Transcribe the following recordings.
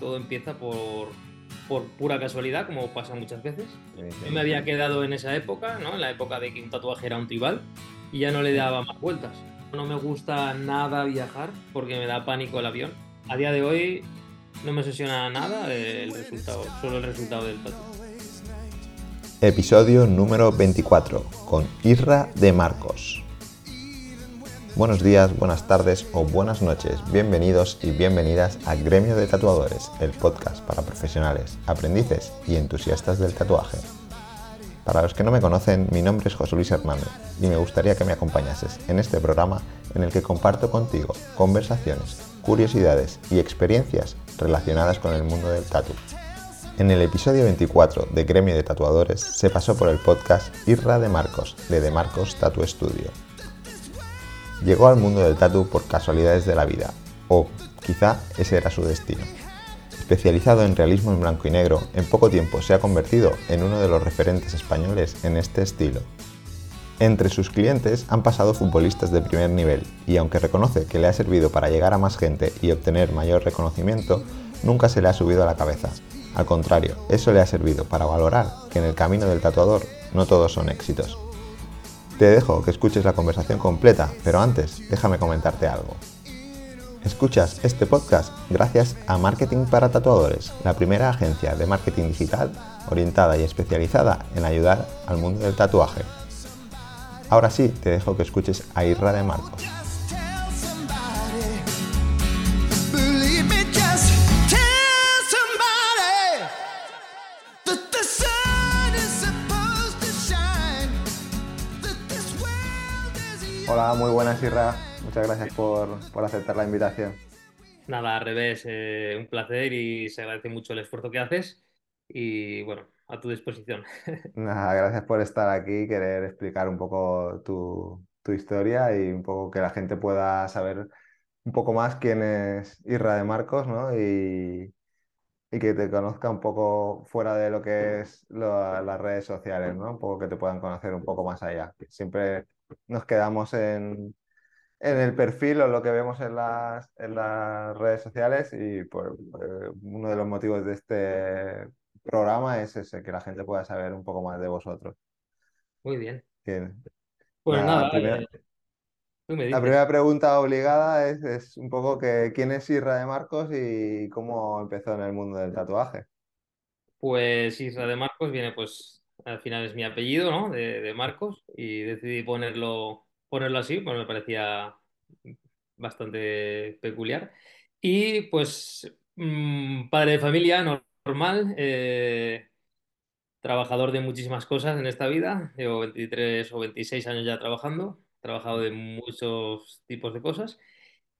todo empieza por, por pura casualidad, como pasa muchas veces. Yo me había quedado en esa época, ¿no? En la época de que un tatuaje era un tribal y ya no le daba más vueltas. No me gusta nada viajar porque me da pánico el avión. A día de hoy no me obsesiona nada el resultado, solo el resultado del tatu. Episodio número 24 con Isra de Marcos. Buenos días, buenas tardes o buenas noches. Bienvenidos y bienvenidas a Gremio de Tatuadores, el podcast para profesionales, aprendices y entusiastas del tatuaje. Para los que no me conocen, mi nombre es José Luis Hernández y me gustaría que me acompañases en este programa en el que comparto contigo conversaciones, curiosidades y experiencias relacionadas con el mundo del tatu. En el episodio 24 de Gremio de Tatuadores se pasó por el podcast Irra de Marcos, de De Marcos Tattoo Studio. Llegó al mundo del tatu por casualidades de la vida, o quizá ese era su destino. Especializado en realismo en blanco y negro, en poco tiempo se ha convertido en uno de los referentes españoles en este estilo. Entre sus clientes han pasado futbolistas de primer nivel y aunque reconoce que le ha servido para llegar a más gente y obtener mayor reconocimiento, nunca se le ha subido a la cabeza. Al contrario, eso le ha servido para valorar que en el camino del tatuador no todos son éxitos. Te dejo que escuches la conversación completa, pero antes déjame comentarte algo. Escuchas este podcast gracias a Marketing para Tatuadores, la primera agencia de marketing digital orientada y especializada en ayudar al mundo del tatuaje. Ahora sí, te dejo que escuches a Irra de Marcos. Hola, muy buenas Irra. Muchas gracias por, aceptar la invitación. Nada, al revés, eh, un placer y se agradece mucho el esfuerzo que haces y bueno, a tu disposición. Nada, gracias por estar aquí, querer explicar un poco tu, historia y un poco que la gente pueda saber un poco más quién es Irra de Marcos, ¿no? Y, que te conozca un poco fuera de lo que es las redes sociales, ¿no? Un poco que te puedan conocer un poco más allá. Siempre nos quedamos en, en el perfil o lo que vemos en las, en las redes sociales y por, eh, uno de los motivos de este programa es ese, que la gente pueda saber un poco más de vosotros. Muy bien. Pues nada, primera, la primera pregunta obligada es, es, un poco que quién es Isra de Marcos y cómo empezó en el mundo del tatuaje. Pues Isra de Marcos viene pues al final es mi apellido, ¿no? De, de Marcos y decidí ponerlo ponerlo así, pues me parecía bastante peculiar. Y pues mm, padre de familia normal, eh, trabajador de muchísimas cosas en esta vida, llevo 23 o 26 años ya trabajando, he trabajado de muchos tipos de cosas.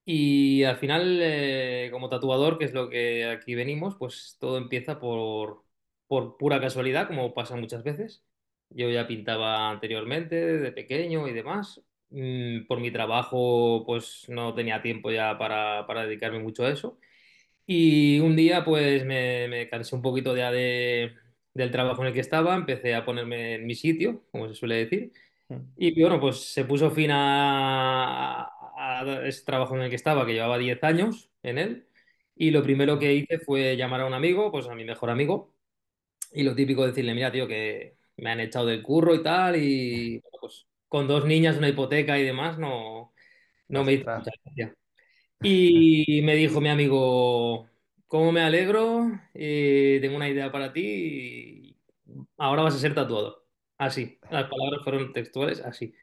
Y al final, eh, como tatuador, que es lo que aquí venimos, pues todo empieza por, por pura casualidad, como pasa muchas veces. Yo ya pintaba anteriormente, de pequeño y demás, Mm, por mi trabajo pues no tenía tiempo ya para, dedicarme mucho a eso. Y un día pues me, cansé un poquito ya de, del trabajo en el que estaba, empecé a ponerme en mi sitio, como se suele decir. Mm. Y bueno, pues se puso fin a, a, ese trabajo en el que estaba, que llevaba 10 años en él. Y lo primero que hice fue llamar a un amigo, pues a mi mejor amigo, y lo típico decirle, mira, tío, que me han echado del curro y tal, y pues con dos niñas, una hipoteca y demás, no, no me hizo mucha gracia. Y me dijo mi amigo, ¿cómo me alegro? Eh, tengo una idea para ti. ahora vas a ser tatuado. Así, las palabras fueron textuales, así.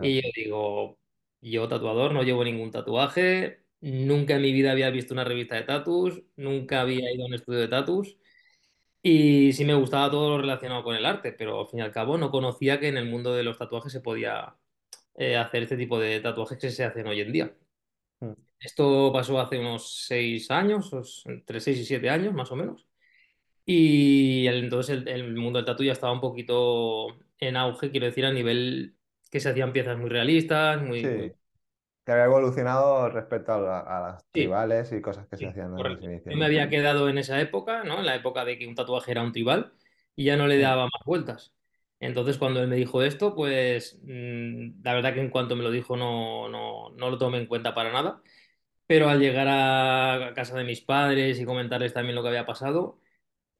Y yo digo, yo tatuador, no llevo ningún tatuaje, nunca en mi vida había visto una revista de tatus, nunca había ido a un estudio de tatus. Y sí me gustaba todo lo relacionado con el arte, pero al fin y al cabo no conocía que en el mundo de los tatuajes se podía eh, hacer este tipo de tatuajes que se hacen hoy en día. Mm. Esto pasó hace unos seis años, entre seis y siete años más o menos. Y entonces el, mundo del tatu ya estaba un poquito en auge, quiero decir, a nivel que se hacían piezas muy realistas, muy, que había evolucionado respecto a, las tribales y cosas que se hacían en los inicios. Yo me había quedado en esa época, ¿no? En la época de que un tatuaje era un tribal y ya no le daba más vueltas. Entonces, cuando él me dijo esto, pues mm, la verdad que en cuanto me lo dijo no, no, no lo tomé en cuenta para nada. pero al llegar a casa de mis padres y comentarles también lo que había pasado,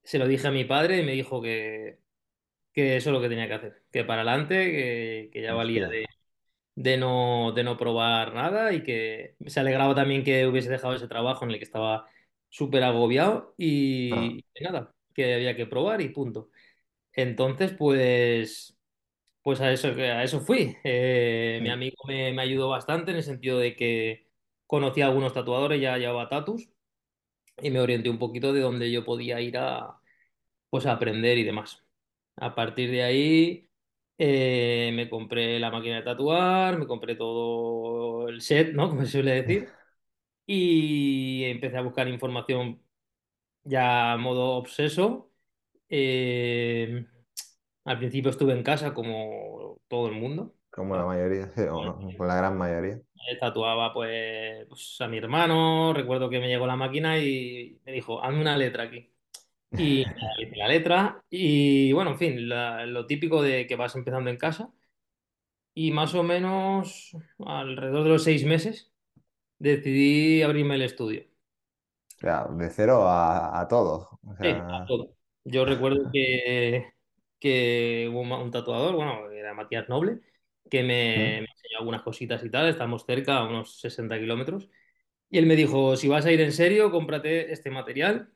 se lo dije a mi padre y me dijo que, que eso es lo que tenía que hacer, que para adelante, que, que ya valía de, de no, de no probar nada y que se alegraba también que hubiese dejado ese trabajo en el que estaba súper agobiado Ah, y, nada, que había que probar y punto. Entonces, pues, pues a eso, a eso fui. Eh, mi amigo me, me ayudó bastante en el sentido de que conocí a algunos tatuadores, ya llevaba tatus y me orienté un poquito de dónde yo podía ir a, pues, a aprender y demás. A partir de ahí eh, me compré la máquina de tatuar, me compré todo el set, ¿no? Como se suele decir, y empecé a buscar información ya a modo obseso. Eh, al principio estuve en casa como todo el mundo. como la mayoría, sí, o la gran mayoría. Tatuaba pues, pues, a mi hermano, recuerdo que me llegó la máquina y me dijo, hazme una letra aquí. Y la letra y bueno, en fin, la- lo típico de que vas empezando en casa y más o menos alrededor de los seis meses decidí abrirme el estudio. De cero a, a todo. O Sí, a sea, todo. Yo recuerdo que, que hubo un, un tatuador, bueno, era Matías Noble, que me, me enseñó algunas cositas y tal, estamos cerca, a unos 60 kilómetros, y él me dijo, si vas a ir en serio, cómprate este material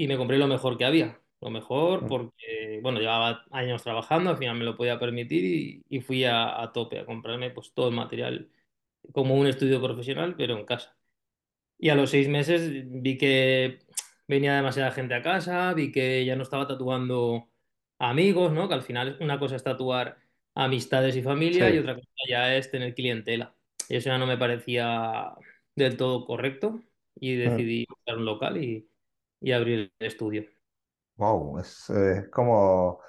y me compré lo mejor que había. Lo mejor mm, porque, bueno, llevaba años trabajando, al final me lo podía permitir y, y fui a, a tope a comprarme pues todo el material como un estudio profesional, pero en casa. Y a los seis meses vi que venía demasiada gente a casa, vi que ya no estaba tatuando a amigos, ¿no? Que al final una cosa es tatuar amistades y familia y sí. otra cosa ya es tener clientela. Y eso ya no me parecía del todo correcto y decidí buscar un local y, y abrir el estudio. Wow, es, como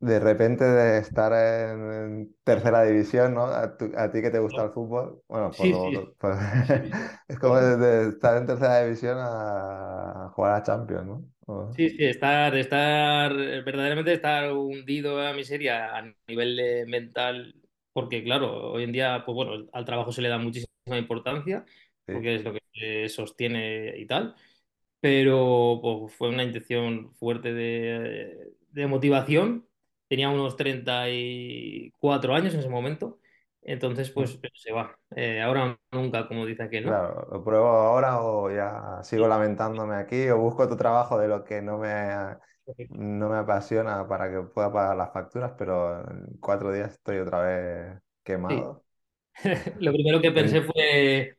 de repente de estar en, en tercera división, ¿no? A, tu- a ti que te gusta el fútbol, bueno, por Sí, lo, sí, por- es como de, de estar en tercera división a jugar a Champions, ¿no? O- Sí, sí, estar, estar, verdaderamente estar hundido la miseria a nivel de mental, porque claro, hoy en día, pues bueno, al trabajo se le da muchísima importancia, sí. porque es lo que se sostiene y tal, pero pues, fue una intención fuerte de, de motivación. Tenía unos 34 años en ese momento, entonces pues se va. Eh, ahora nunca, como dice aquel, ¿no? Claro, ¿lo pruebo ahora o ya sigo lamentándome aquí o busco otro trabajo de lo que no me, no me apasiona para que pueda pagar las facturas, pero en cuatro días estoy otra vez Sí. quemado? Lo primero que pensé En- fue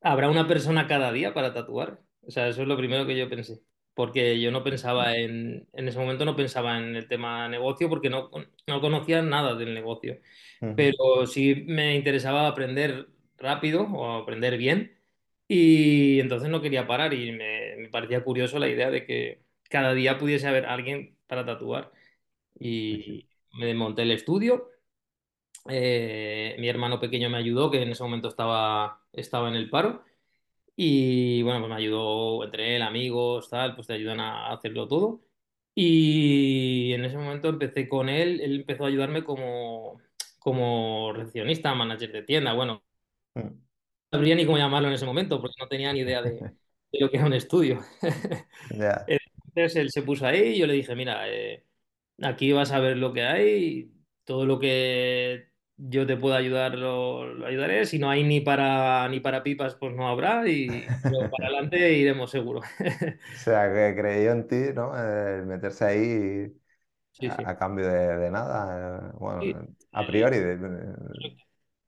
¿Habrá una persona cada día para tatuar? O sea, eso es lo primero que yo pensé. Porque yo no pensaba en, en ese momento no pensaba en el tema negocio porque no, no conocía nada del negocio. Ujú, Pero sí me interesaba aprender rápido o aprender bien. Y entonces no quería parar y me, me parecía curioso la idea de que cada día pudiese haber alguien para tatuar. Y me monté el estudio. Eh, mi hermano pequeño me ayudó, que en ese momento estaba, estaba en el paro. Y bueno, pues me ayudó entre él, amigos, tal, pues te ayudan a hacerlo todo. Y en ese momento empecé con él, él empezó a ayudarme como, como recepcionista, manager de tienda. Bueno, Mm, no sabría ni cómo llamarlo en ese momento porque no tenía ni idea de, de lo que era un estudio. Entonces él se puso ahí y yo le dije, mira, eh, aquí vas a ver lo que hay, todo lo que yo te pueda ayudar lo, lo ayudaré, si no hay ni para, ni para pipas, pues no habrá y pero para adelante iremos seguro. O sea, que creyó en ti, ¿no? El meterse ahí Sí, a, sí. a cambio de, de nada. Sí, Bueno, a eh, priori. de-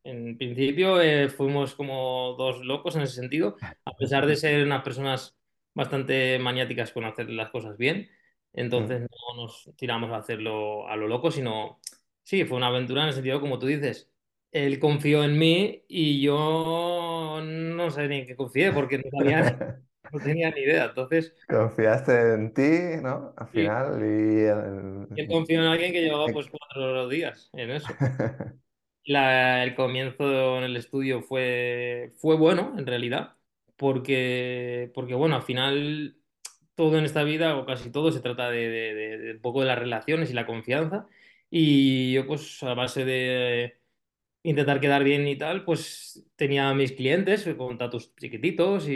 En principio eh, fuimos como dos locos en ese sentido, a pesar de ser unas personas bastante maniáticas con hacer las cosas bien, Mm, entonces no nos tiramos a hacerlo a lo loco, sino sí, fue una aventura en el sentido como tú dices, él confió en mí y yo no sé ni en qué confié porque no tenía, no tenía ni idea, entonces Confiaste en ti, ¿no? Al sí, final y... él confió en alguien que llevaba el- pues cuatro días en eso. La- el comienzo en el estudio fue, fue bueno, en realidad, porque, porque, bueno, al final todo en esta vida, o casi todo, se trata de, de- de- de un poco de las relaciones y la confianza. Y yo, pues, a base de, intentar quedar bien y tal, pues tenía a mis clientes con tatus chiquititos y,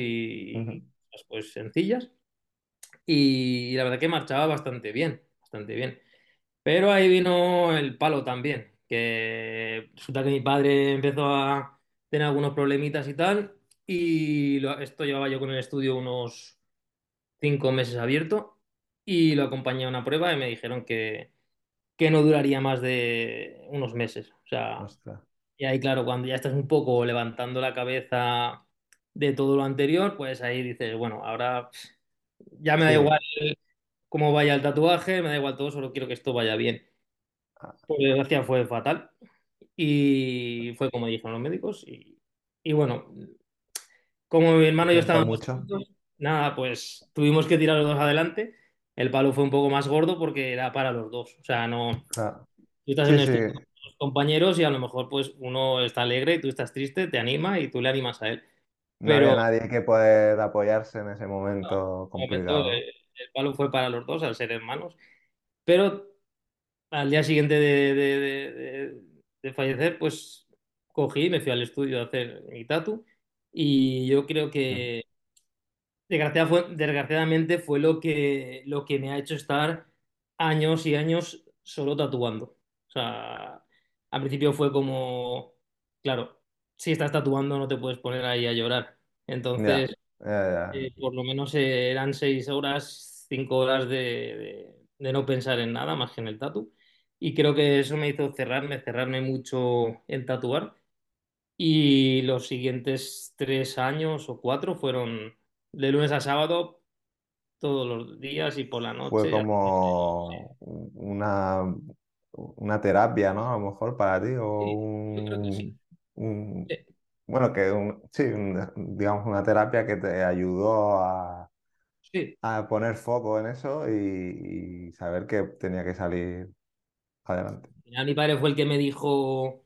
Ujú. y cosas, pues sencillas. Y la verdad que marchaba bastante bien, bastante bien. Pero ahí vino el palo también, que resulta que mi padre empezó a tener algunos problemitas y tal, y lo- esto llevaba yo con el estudio unos cinco meses abierto, y lo acompañé a una prueba y me dijeron que, que no duraría más de unos meses. O sea, Ostras. y ahí claro, cuando ya estás un poco levantando la cabeza de todo lo anterior, pues ahí dices, bueno, ahora ya me da Sí. igual cómo vaya el tatuaje, me da igual todo, solo quiero que esto vaya bien. Ah, Por desgracia fue fatal. Y fue como dijeron los médicos. Y, y bueno, como mi hermano y yo estábamos mucho. nada, pues tuvimos que tirar los dos adelante. El palo fue un poco más gordo porque era para los dos. O sea, no, tú Claro. estás en el sí. con tus compañeros y a lo mejor pues uno está alegre y tú estás triste, te anima y tú le animas a él. No Pero había nadie que poder apoyarse en ese no, momento complicado, ¿no? el palo fue para los dos al ser hermanos. Pero al día siguiente de, de- de- de- fallecer, pues cogí y me fui al estudio a hacer mi tatu. Y yo creo Mm. que desgraciada fue- desgraciadamente fue lo que, lo que me ha hecho estar años y años solo tatuando. O sea, al principio fue como, claro, si estás tatuando no te puedes poner ahí a llorar. Entonces, ya, ya. eh, por lo menos eh, eran seis horas, cinco horas de, de- de no pensar en nada más que en el tatu. Y creo que eso me hizo cerrarme, cerrarme mucho en tatuar. Y los siguientes tres años o cuatro fueron de lunes a sábado, todos los días y por la Fue noche. como una, una terapia, ¿no? A lo mejor para ti, o Sí, yo creo que sí. un, un- Eh, bueno, que un- sí, un- digamos una terapia que te ayudó a, a poner foco en eso y, y saber que tenía que salir adelante. Ya mi padre fue el que me dijo,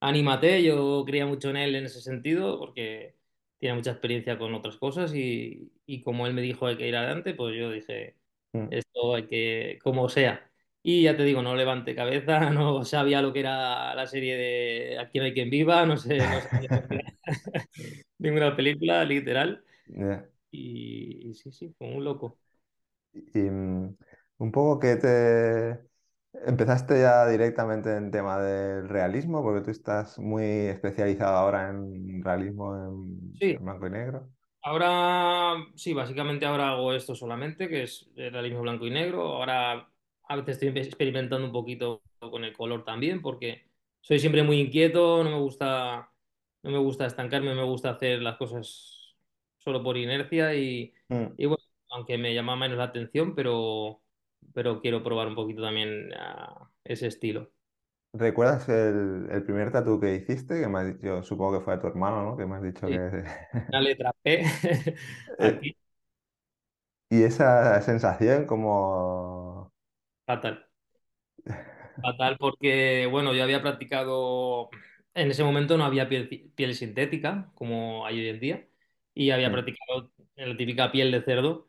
anímate, yo creía mucho en él en ese sentido, porque tiene mucha experiencia con otras cosas y, y como él me dijo hay que ir adelante, pues yo dije, Mm. esto hay que, como sea. Y ya te digo, no levanté cabeza, no sabía lo que era la serie de Aquí no hay quien viva, no sé, no era ninguna película, literal. Y, y sí, sí, como un loco. Y mm, un poco que te empezaste ya directamente en tema del realismo, porque tú estás muy especializado ahora en realismo en, Sí, en blanco y negro. Ahora, sí, básicamente ahora hago esto solamente, que es el realismo blanco y negro. Ahora a veces estoy experimentando un poquito con el color también, porque soy siempre muy inquieto, no me gusta, no me gusta estancarme, me gusta hacer las cosas solo por inercia y, Mm. y bueno, aunque me llama menos la atención, pero, pero quiero probar un poquito también ah, ese estilo. ¿Recuerdas el, el primer tatu que hiciste? Que me has dicho, supongo que fue a tu hermano, ¿no? Que me has dicho Sí, que... una letra P aquí, y esa sensación como... fatal. Fatal porque, bueno, yo había practicado, en ese momento no había piel, piel sintética como hay hoy en día, y había Mm, practicado la típica piel de cerdo,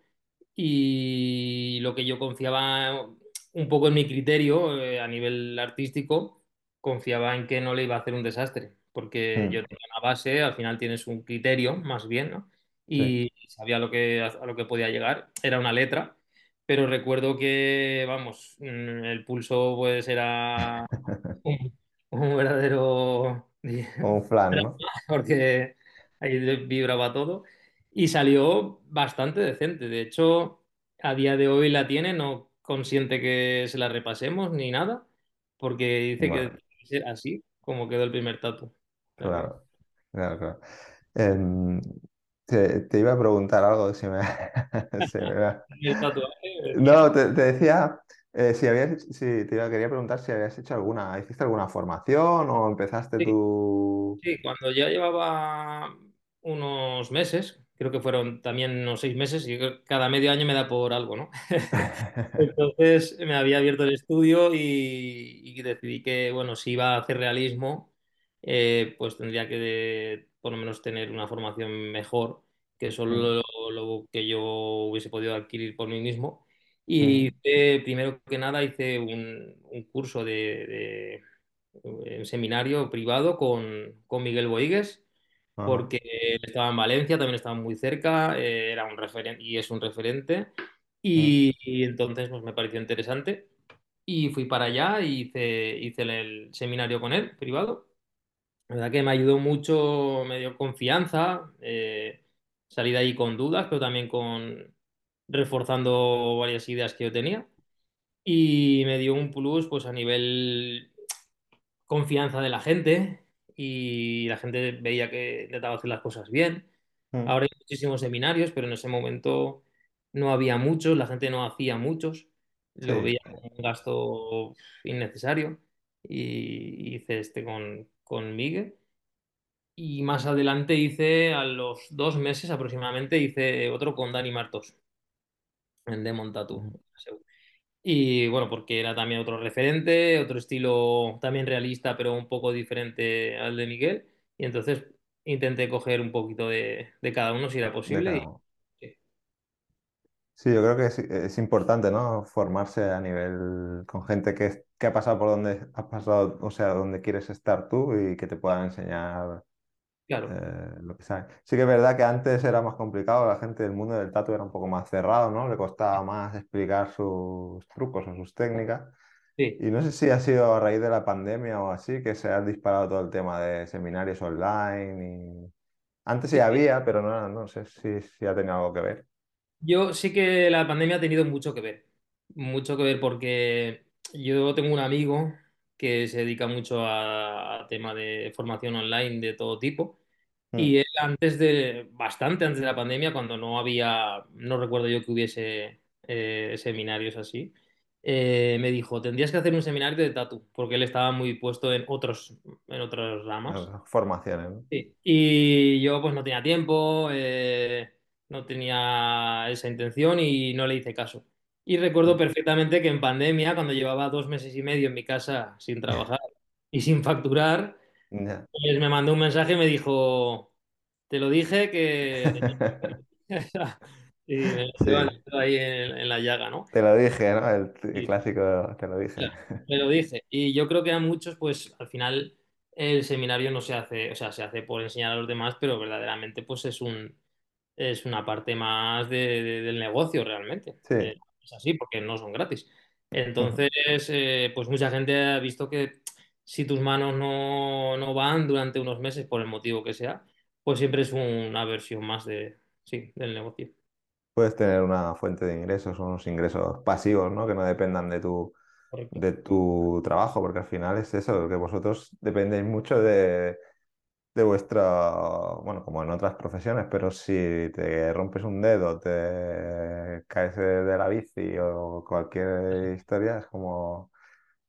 y lo que yo confiaba un poco en mi criterio eh, a nivel artístico, confiaba en que no le iba a hacer un desastre, porque yo mm, tenía una base, al final tienes un criterio más bien, ¿no? sí. Y sabía lo que, a lo que podía llegar, era una letra pero recuerdo que, vamos, mm, el pulso pues era un, un verdadero un flan, ¿no? porque ahí vibraba todo y salió bastante decente. De hecho, a día de hoy la tiene, no consiente que se la repasemos ni nada, porque dice que Bueno, que ser así como quedó el primer tatu. Claro, claro, claro. Em, te, te iba a preguntar algo, si me, tatuaje, mira, No, te, te decía, eh, si habías, hecho- si te iba- quería preguntar si habías hecho alguna, ¿hiciste alguna formación o empezaste sí, tú? Sí, cuando ya llevaba unos meses, creo que fueron también unos seis meses, y cada medio año me da por algo, ¿no? Entonces me había abierto el estudio y, y decidí que, bueno, si iba a hacer realismo, eh, pues tendría que de- por lo menos tener una formación mejor que Mm, solo lo, lo que yo hubiese podido adquirir por mí mismo. mm, Y hice, primero que nada hice un, un curso un seminario privado con, con Miguel Boigues, Ajá. porque él estaba en Valencia, también estaba muy cerca, eh, era un referente y es un referente, Mm, y, y entonces pues, me pareció interesante. Y fui para allá y hice, hice el, el seminario con él, privado. La verdad que me ayudó mucho, me dio confianza, eh, salí de ahí con dudas, pero también con reforzando varias ideas que yo tenía. Y me dio un plus pues a nivel confianza de la gente y la gente veía que intentaba hacer las cosas bien. mm. Ahora hay muchísimos seminarios, pero en ese momento no había muchos, la gente no hacía muchos, Sí, lo veía como un gasto innecesario y hice este con, con Miguel. Y más adelante hice, a los dos meses aproximadamente, hice otro con Dani Martos, en Demon Tattoo. Y bueno, porque era también otro referente, otro estilo también realista, pero un poco diferente al de Miguel. Y entonces intenté coger un poquito de, de cada uno si era posible. Y, sí, Sí, yo creo que es, es importante, ¿no? Formarse a nivel con gente que, es- que ha pasado por donde has pasado, o sea, donde quieres estar tú y que te puedan enseñar claro, eh, lo que saben. Sí que es verdad que antes era más complicado, la gente del mundo del tatu era un poco más cerrado, ¿no? Le costaba más explicar sus trucos o sus técnicas. sí. Y no sé si ha sido a raíz de la pandemia o así que se ha disparado todo el tema de seminarios online y... Antes sí Sí. había, pero no, no sé si, si ha tenido algo que ver. Yo sí que la pandemia ha tenido mucho que ver. Mucho que ver porque yo tengo un amigo que se dedica mucho a, a tema de formación online de todo tipo. Mm, Y él antes de, bastante antes de la pandemia, cuando no había, no recuerdo yo que hubiese eh, seminarios así, eh, me dijo, tendrías que hacer un seminario de tatu, porque él estaba muy puesto en otros, en otras ramas. formaciones, ¿no? Sí. Y yo pues no tenía tiempo, eh, no tenía esa intención y no le hice caso. Y recuerdo perfectamente que en pandemia, cuando llevaba dos meses y medio en mi casa sin trabajar y sin facturar, pues me mandó un mensaje y me dijo, te lo dije que... Y me Sí, ahí en, en la llaga, ¿no? te lo dije, ¿no? El, clásico, te lo dije. claro, me lo dije. Y yo creo que a muchos, pues al final el seminario no se hace, o sea, se hace por enseñar a los demás, pero verdaderamente pues es un, es una parte más de- de- del negocio realmente. Sí, Eh, es así, porque no son gratis. Entonces, eh, pues mucha gente ha visto que si tus manos no, no van durante unos meses, por el motivo que sea, pues siempre es una versión más de, sí, del negocio. Puedes tener una fuente de ingresos, unos ingresos pasivos, ¿no? Que no dependan de tu, Correcto. de tu trabajo, porque al final es eso, que vosotros dependéis mucho de, de vuestra, bueno, como en otras profesiones, pero si te rompes un dedo, te caes de la bici o cualquier historia, es como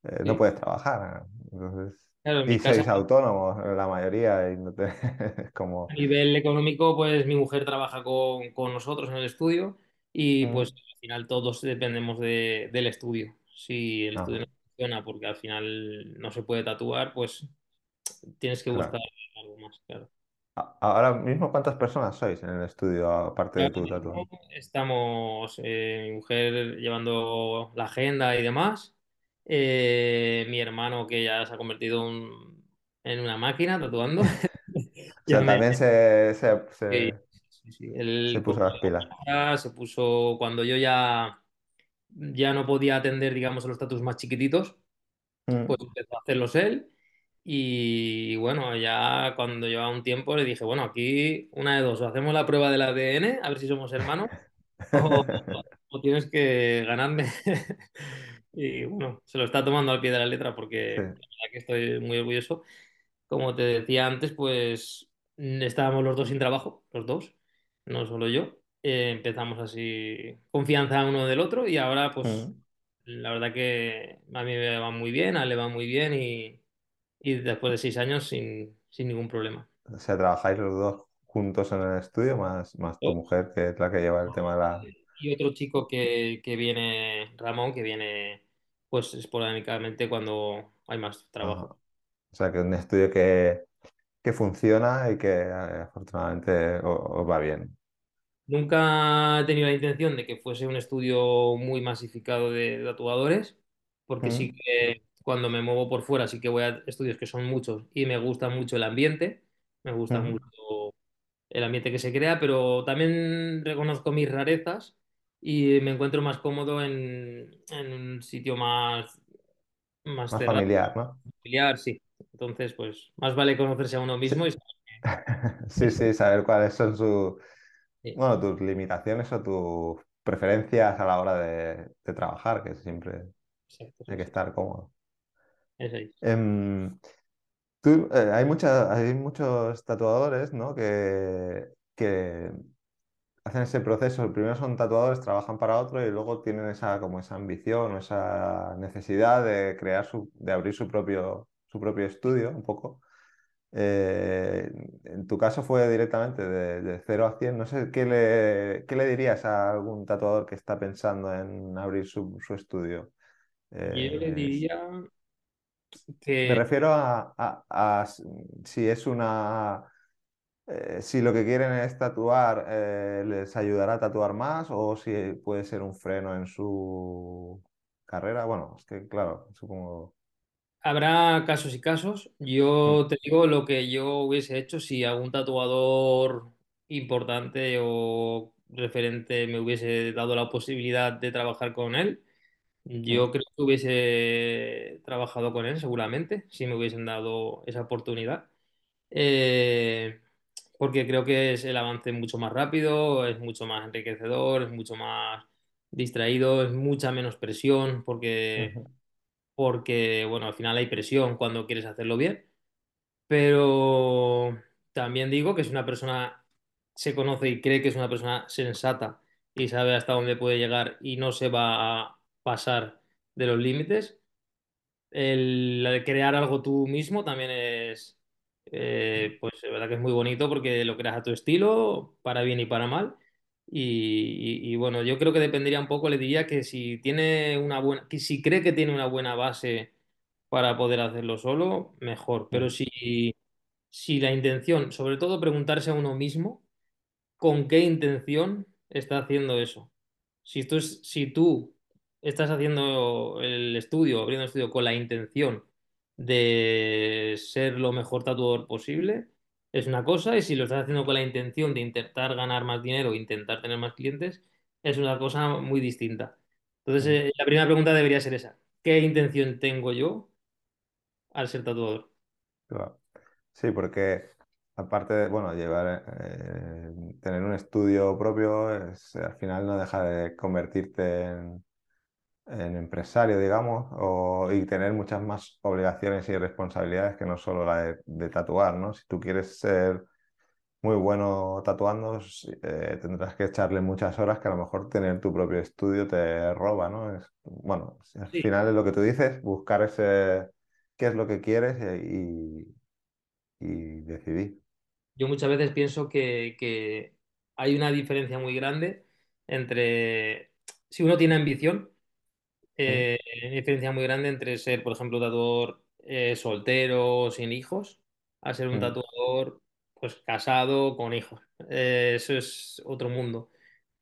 eh, no Sí. puedes trabajar. Entonces, Claro, en y casa sois autónomos, la mayoría, y no te, es A como... nivel económico, pues mi mujer trabaja con, con nosotros en el estudio y pues mm, al final todos dependemos de- del estudio. Si el estudio ajá, no funciona porque al final no se puede tatuar, pues tienes que buscar claro. algo más, claro. Ahora mismo, ¿cuántas personas sois en el estudio, aparte de tu tatuaje? estamos, eh, mi mujer llevando la agenda y demás, eh, mi hermano que ya se ha convertido un- en una máquina tatuando, O me, también se, se, sí, se, sí, se Él puso las pilas. la se puso cuando yo ya, ya no podía atender, digamos, a los tatus más chiquititos, Mm. pues empezó a hacerlos él. Y bueno, ya cuando llevaba un tiempo le dije, bueno, aquí una de dos, o hacemos la prueba del ADN, a ver si somos hermanos, o, o tienes que ganarme. Y bueno, se lo está tomando al pie de la letra Sí. porque la verdad que estoy muy orgulloso. Como te decía antes, pues mm, estábamos los dos sin trabajo, los dos, no solo yo. Eh, empezamos así confianza uno del otro y ahora pues Mm. la verdad que a mí me va muy bien, a él le va muy bien y, y después de seis años sin, sin ningún problema. O sea, trabajáis los dos juntos en el estudio, más, más tu mujer, que es la que lleva el tema de la... Y otro chico que, que viene, Ramón, que viene pues esporádicamente cuando hay más Ajá. trabajo. O sea, que es un estudio que, que funciona y que eh, afortunadamente os va bien. Nunca he tenido la intención de que fuese un estudio muy masificado de tatuadores, porque sí que cuando me muevo por fuera, sí que voy a estudios que son muchos y me gusta mucho el ambiente, me gusta mucho el ambiente que se crea, pero también reconozco mis rarezas y me encuentro más cómodo en, en un sitio más, más Más familiar, ¿no? familiar, sí. Entonces, pues más vale conocerse a uno Sí, mismo y saber sí, sí, saber cuáles son sus, bueno, tus limitaciones o tus preferencias a la hora de, de trabajar, que siempre Exacto, hay sí, que sí. estar cómodo. Es. Em, tú, eh, hay mucha- hay muchos tatuadores, ¿no? que, que hacen ese proceso. Primero son tatuadores, trabajan para otro y luego tienen esa, como esa ambición o esa necesidad de crear su, de abrir su propio, su propio estudio, un poco. Eh, en tu caso fue directamente de, de cero a 100. No sé, ¿qué le, qué le dirías a algún tatuador que está pensando en abrir su, su estudio? Yo le Eh, me refiero a, a- a s- si es una... eh, si lo que quieren es tatuar, eh, les ayudará a tatuar más o si puede ser un freno en su carrera. Bueno, es que claro, supongo... habrá casos y casos. Mm, Yo te digo lo que yo hubiese hecho si algún tatuador importante o referente me hubiese dado la posibilidad de trabajar con él. mm, Yo creo hubiese trabajado con él seguramente, si me hubiesen dado esa oportunidad. Eh, porque creo que es el avance mucho más rápido, es mucho más enriquecedor, es mucho más distraído, es mucha menos presión, porque, porque bueno, al final hay presión cuando quieres hacerlo bien. Pero también digo que si una persona se conoce y cree que es una persona sensata y sabe hasta dónde puede llegar y no se va a pasar de los límites, el, de crear algo tú mismo también es, eh, pues es verdad que es muy bonito porque lo creas a tu estilo, para bien y para mal. Y, bueno, yo creo que dependería un poco, le diría que si tiene una buena, que si cree que tiene una buena base para poder hacerlo solo, mejor. Pero si, si la intención, sobre todo preguntarse a uno mismo, con qué intención está haciendo eso. Si tú, si tú estás haciendo el estudio, abriendo el estudio con la intención de ser lo mejor tatuador posible, es una cosa, y si lo estás haciendo con la intención de intentar ganar más dinero, intentar tener más clientes, es una cosa muy distinta. Entonces, eh, la primera pregunta debería ser esa. ¿Qué intención tengo yo al ser tatuador? Sí, porque aparte de, bueno, llevar, eh, tener un estudio propio, es, al final no deja de convertirte en, en empresario, digamos, o, y tener muchas más obligaciones y responsabilidades que no solo la de, de tatuar, ¿no? Si tú quieres ser muy bueno tatuando, s- eh, tendrás que echarle muchas horas que a lo mejor tener tu propio estudio te roba, ¿no? Es, bueno, al Sí. final es lo que tú dices, buscar ese, qué es lo que quieres y, y decidir. Yo muchas veces pienso que, que hay una diferencia muy grande entre, si uno tiene ambición, eh, hay una diferencia muy grande entre ser, por ejemplo, tatuador eh, soltero, sin hijos, a ser un mm, tatuador pues casado, con hijos. Eh, eso es otro mundo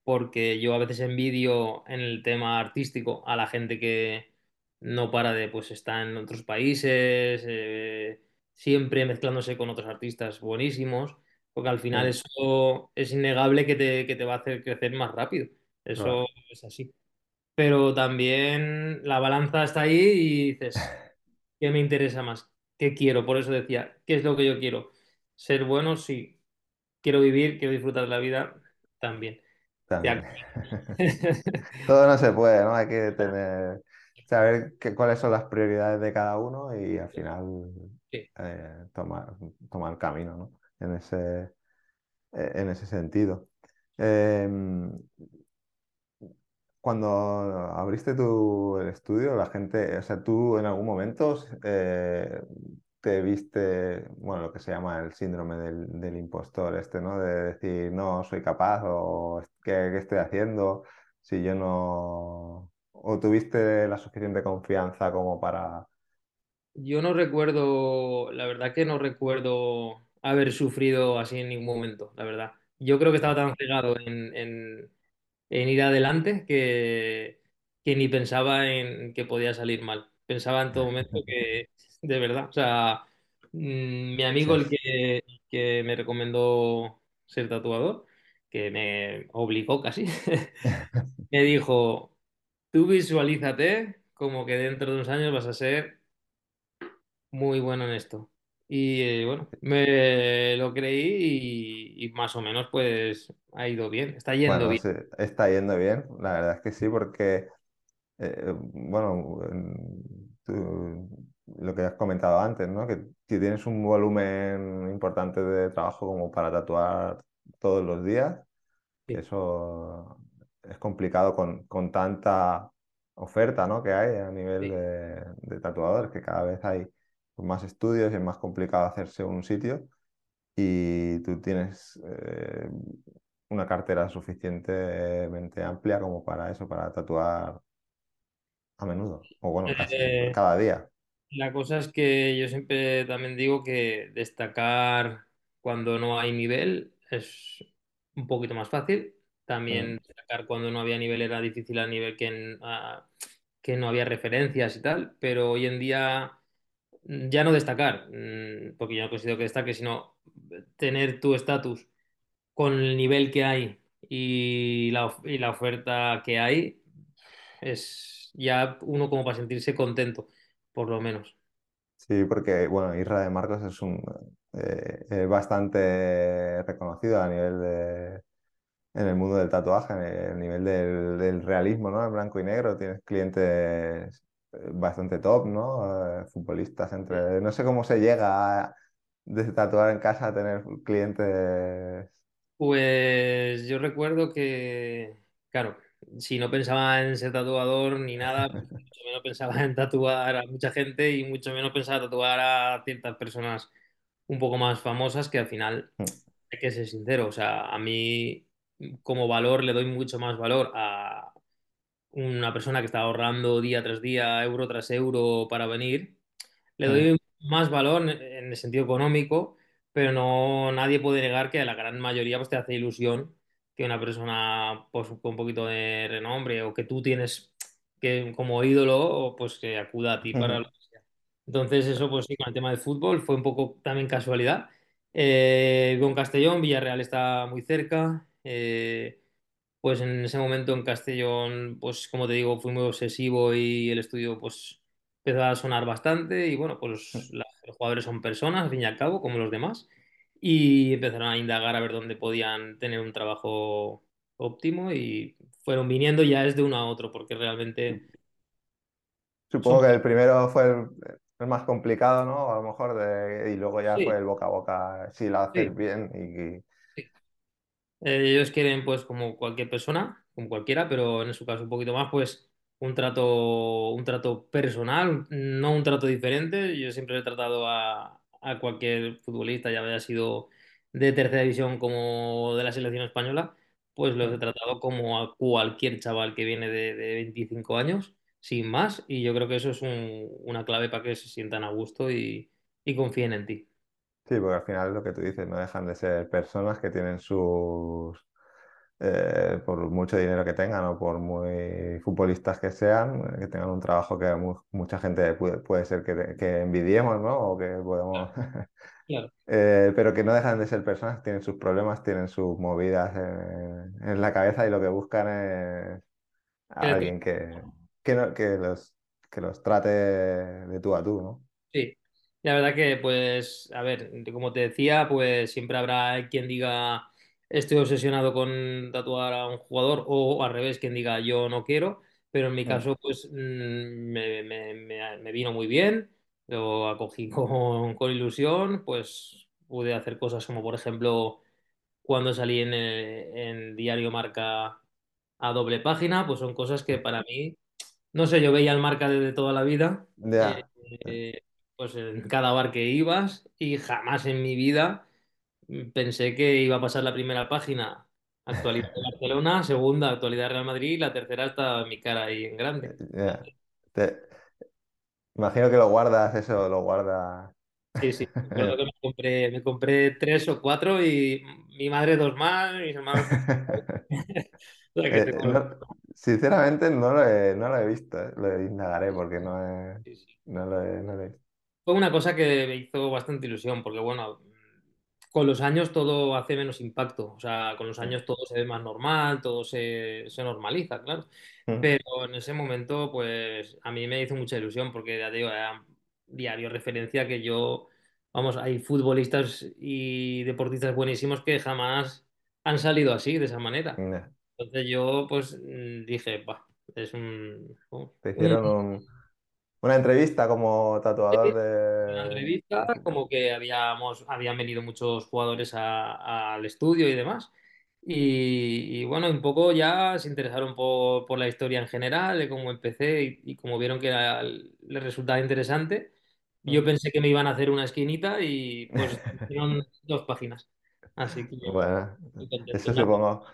porque yo a veces envidio en el tema artístico a la gente que no para de, pues está en otros países, eh, siempre mezclándose con otros artistas buenísimos, porque al final mm, eso es innegable que te, que te va a hacer crecer más rápido. Eso es así. Pero también la balanza está ahí y dices, ¿qué me interesa más? ¿Qué quiero? Por eso decía, ¿qué es lo que yo quiero? Ser bueno, sí. Quiero vivir, quiero disfrutar de la vida, también. Todo no se puede, ¿no? Hay que tener, saber qué- cuáles son las prioridades de cada uno y al final Sí. eh, tomar, tomar camino, ¿no? En ese, eh, en ese sentido. Em, Cuando abriste tu el estudio, la gente, o sea, tú en algún momento eh, te viste, bueno, lo que se llama el síndrome del, impostor, este, ¿no? De decir, no, soy capaz o ¿qué, estoy haciendo? Si yo no... O tuviste la suficiente confianza como para... Yo no recuerdo, la verdad que no recuerdo haber sufrido así en ningún momento, la verdad. Yo creo que estaba tan cegado en- en ir adelante que, que ni pensaba en que podía salir mal. pensaba en todo momento que, de verdad, o sea, mm, mi amigo el que, que me recomendó ser tatuador, que me obligó casi, me dijo, tú visualízate como que dentro de unos años vas a ser muy bueno en esto. Y eh, bueno, me lo creí y, y más o menos pues ha ido bien, está yendo Bueno, bien. sí, está yendo bien, la verdad es que sí, porque, eh, bueno, tú- lo que has comentado antes, ¿no? Que si tienes un volumen importante de trabajo como para tatuar todos los días, Sí. eso es complicado con, con tanta oferta, ¿no? que hay a nivel Sí. de, de tatuadores, que cada vez hay más estudios y es más complicado hacerse un sitio y tú tienes eh, una cartera suficientemente amplia como para eso, para tatuar a menudo, o bueno, casi Eh, cada día. La cosa es que yo siempre también digo que destacar cuando no hay nivel es un poquito más fácil. Mm. También destacar cuando no había nivel era difícil a nivel que, en- a- que no había referencias y tal, pero hoy en día mm, ya no destacar, mm, porque yo no considero que destaque, sino tener tu estatus con el nivel que hay y la, y la oferta que hay, es ya uno como para sentirse contento, por lo menos. Sí, porque bueno, Isra de Marcos es un eh, eh, bastante reconocido a nivel de, en el mundo del tatuaje, en el nivel del, del realismo, ¿no? En blanco y negro, tienes clientes bastante top, ¿no? Eh, futbolistas entre... No sé cómo se llega a, de tatuar en casa a tener clientes... Pues yo recuerdo que, claro, si no pensaba en ser tatuador ni nada, pues mucho menos pensaba en tatuar a mucha gente y mucho menos pensaba tatuar a ciertas personas un poco más famosas que al final, hay que ser sincero, o sea, a mí como valor le doy mucho más valor a una persona que está ahorrando día tras día, euro tras euro para venir le doy más valor en el sentido económico, pero no nadie puede negar que a la gran mayoría pues, te hace ilusión que una persona pues, con un poquito de renombre o que tú tienes que como ídolo pues que acuda a ti para lo que sea. Entonces eso pues sí, con el tema del fútbol fue un poco también casualidad. Eh, con Castellón, Villarreal está muy cerca. eh, pues en ese momento en Castellón, pues como te digo, fui muy obsesivo y el estudio pues empezó a sonar bastante y bueno, pues la- los jugadores son personas, al fin y al cabo, como los demás, y empezaron a indagar a ver dónde podían tener un trabajo óptimo y fueron viniendo ya es de uno a otro, porque realmente son... Supongo que el primero fue el, el más complicado, ¿no? A lo mejor, de- y luego ya fue el boca a boca, si lo haces sí, bien y... Eh, ellos quieren, pues, como cualquier persona, como cualquiera, pero en su caso un poquito más, pues, un trato, un trato personal, no un trato diferente. Yo siempre he tratado a, a cualquier futbolista, ya haya sido de tercera división como de la selección española, pues los he tratado como a cualquier chaval que viene de, de 25 años, sin más, y yo creo que eso es un- una clave para que se sientan a gusto y, y confíen en ti. Sí, porque al final lo que tú dices, no dejan de ser personas que tienen sus, eh, por mucho dinero que tengan o por muy futbolistas que sean, que tengan un trabajo que mu- mucha gente puede, puede ser que, que envidiemos, ¿no? O que podemos, Claro. eh, pero que no dejan de ser personas, tienen sus problemas, tienen sus movidas en, en la cabeza y lo que buscan es a alguien que, que, no- que los, que los trate de tú a tú, ¿no? Sí, la verdad que, pues, a ver, como te decía, pues siempre habrá quien diga estoy obsesionado con tatuar a un jugador o al revés, quien diga yo no quiero, pero en mi caso, pues, mm, me, me- me- me vino muy bien, lo acogí con, con ilusión, pues pude hacer cosas como, por ejemplo, cuando salí en, el- en Diario Marca a doble página, pues son cosas que para mí no sé, yo veía el marca desde toda la vida, eh, eh, pues en cada bar que ibas y jamás en mi vida pensé que iba a pasar la primera página, actualidad de Barcelona, segunda, actualidad Real Madrid y la tercera está mi cara ahí en grande. Te- imagino que lo guardas, eso, lo guardas. Sí, sí, que me compré, me compré tres o cuatro y mi madre dos más, mis hermanos. O sea que Eh, no- Sinceramente no lo he, no lo he visto, ¿eh? Lo indagaré porque no, he- Sí, sí. no lo he, no lo he visto. Fue una cosa que me hizo bastante ilusión, porque bueno, con los años todo hace menos impacto, o sea, con los años todo se ve más normal, todo se, se normaliza, claro. Mm, Pero en ese momento, pues a mí me hizo mucha ilusión, porque ya te digo, era diario referencia que yo, vamos, hay futbolistas y deportistas buenísimos que jamás han salido así, de esa manera. ya. Entonces yo, pues mm, dije, bah, es un, Te hicieron un- una entrevista como tatuador una de... entrevista, como que habíamos, habían venido muchos jugadores a- al estudio y demás. Y, y bueno, un poco ya se interesaron por, por la historia en general, de cómo empecé y, y como vieron que era- les resultaba interesante, yo pensé que me iban a hacer una esquinita y pues hicieron dos páginas. Así que Bueno, eso supongo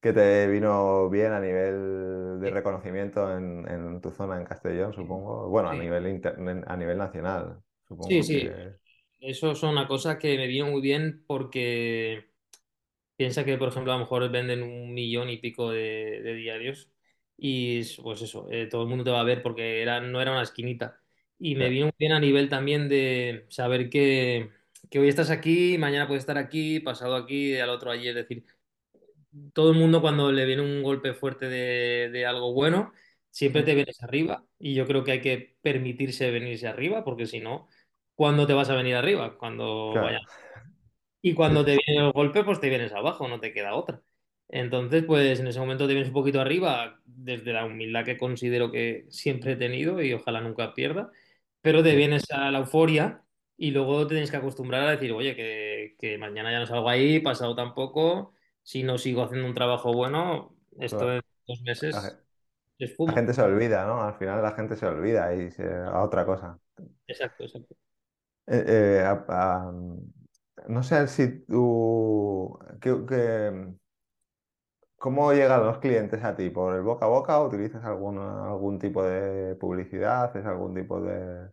que te vino bien a nivel de Sí, reconocimiento en, en tu zona en Castellón, supongo. Bueno, a sí, nivel inter- a nivel nacional, sí, supongo sí. que... Eso son una cosa que me vino muy bien porque Piensa que, por ejemplo, a lo mejor venden un millón y pico de, de diarios y pues eso, eh, todo el mundo te va a ver porque era, no era una esquinita. Y me vino muy bien a nivel también de saber que, que hoy estás aquí, mañana puedes estar aquí, pasado aquí, al otro allí. Es decir, todo el mundo cuando le viene un golpe fuerte de, de algo bueno, siempre te vienes arriba y yo creo que hay que permitirse venirse arriba porque si no, ¿cuándo te vas a venir arriba? Cuando vaya claro, y sí, cuando te viene el golpe, pues te vienes abajo, no te queda otra. Entonces, pues en ese momento te vienes un poquito arriba, desde la humildad que considero que siempre he tenido y ojalá nunca pierda, pero te vienes a la euforia y luego te tienes que acostumbrar a decir, oye, que, que mañana ya no salgo ahí, pasado tampoco, si no sigo haciendo un trabajo bueno, esto claro. en dos La, meses es la fuma. gente se olvida, ¿no? Al final la gente se olvida y se, a otra cosa. Exacto, exacto. Eh, eh, a- a- no sé si tú... qué- ¿Cómo llegan los clientes a ti? ¿Por el boca a boca o utilizas algún, algún tipo de publicidad? ¿Haces algún tipo de...?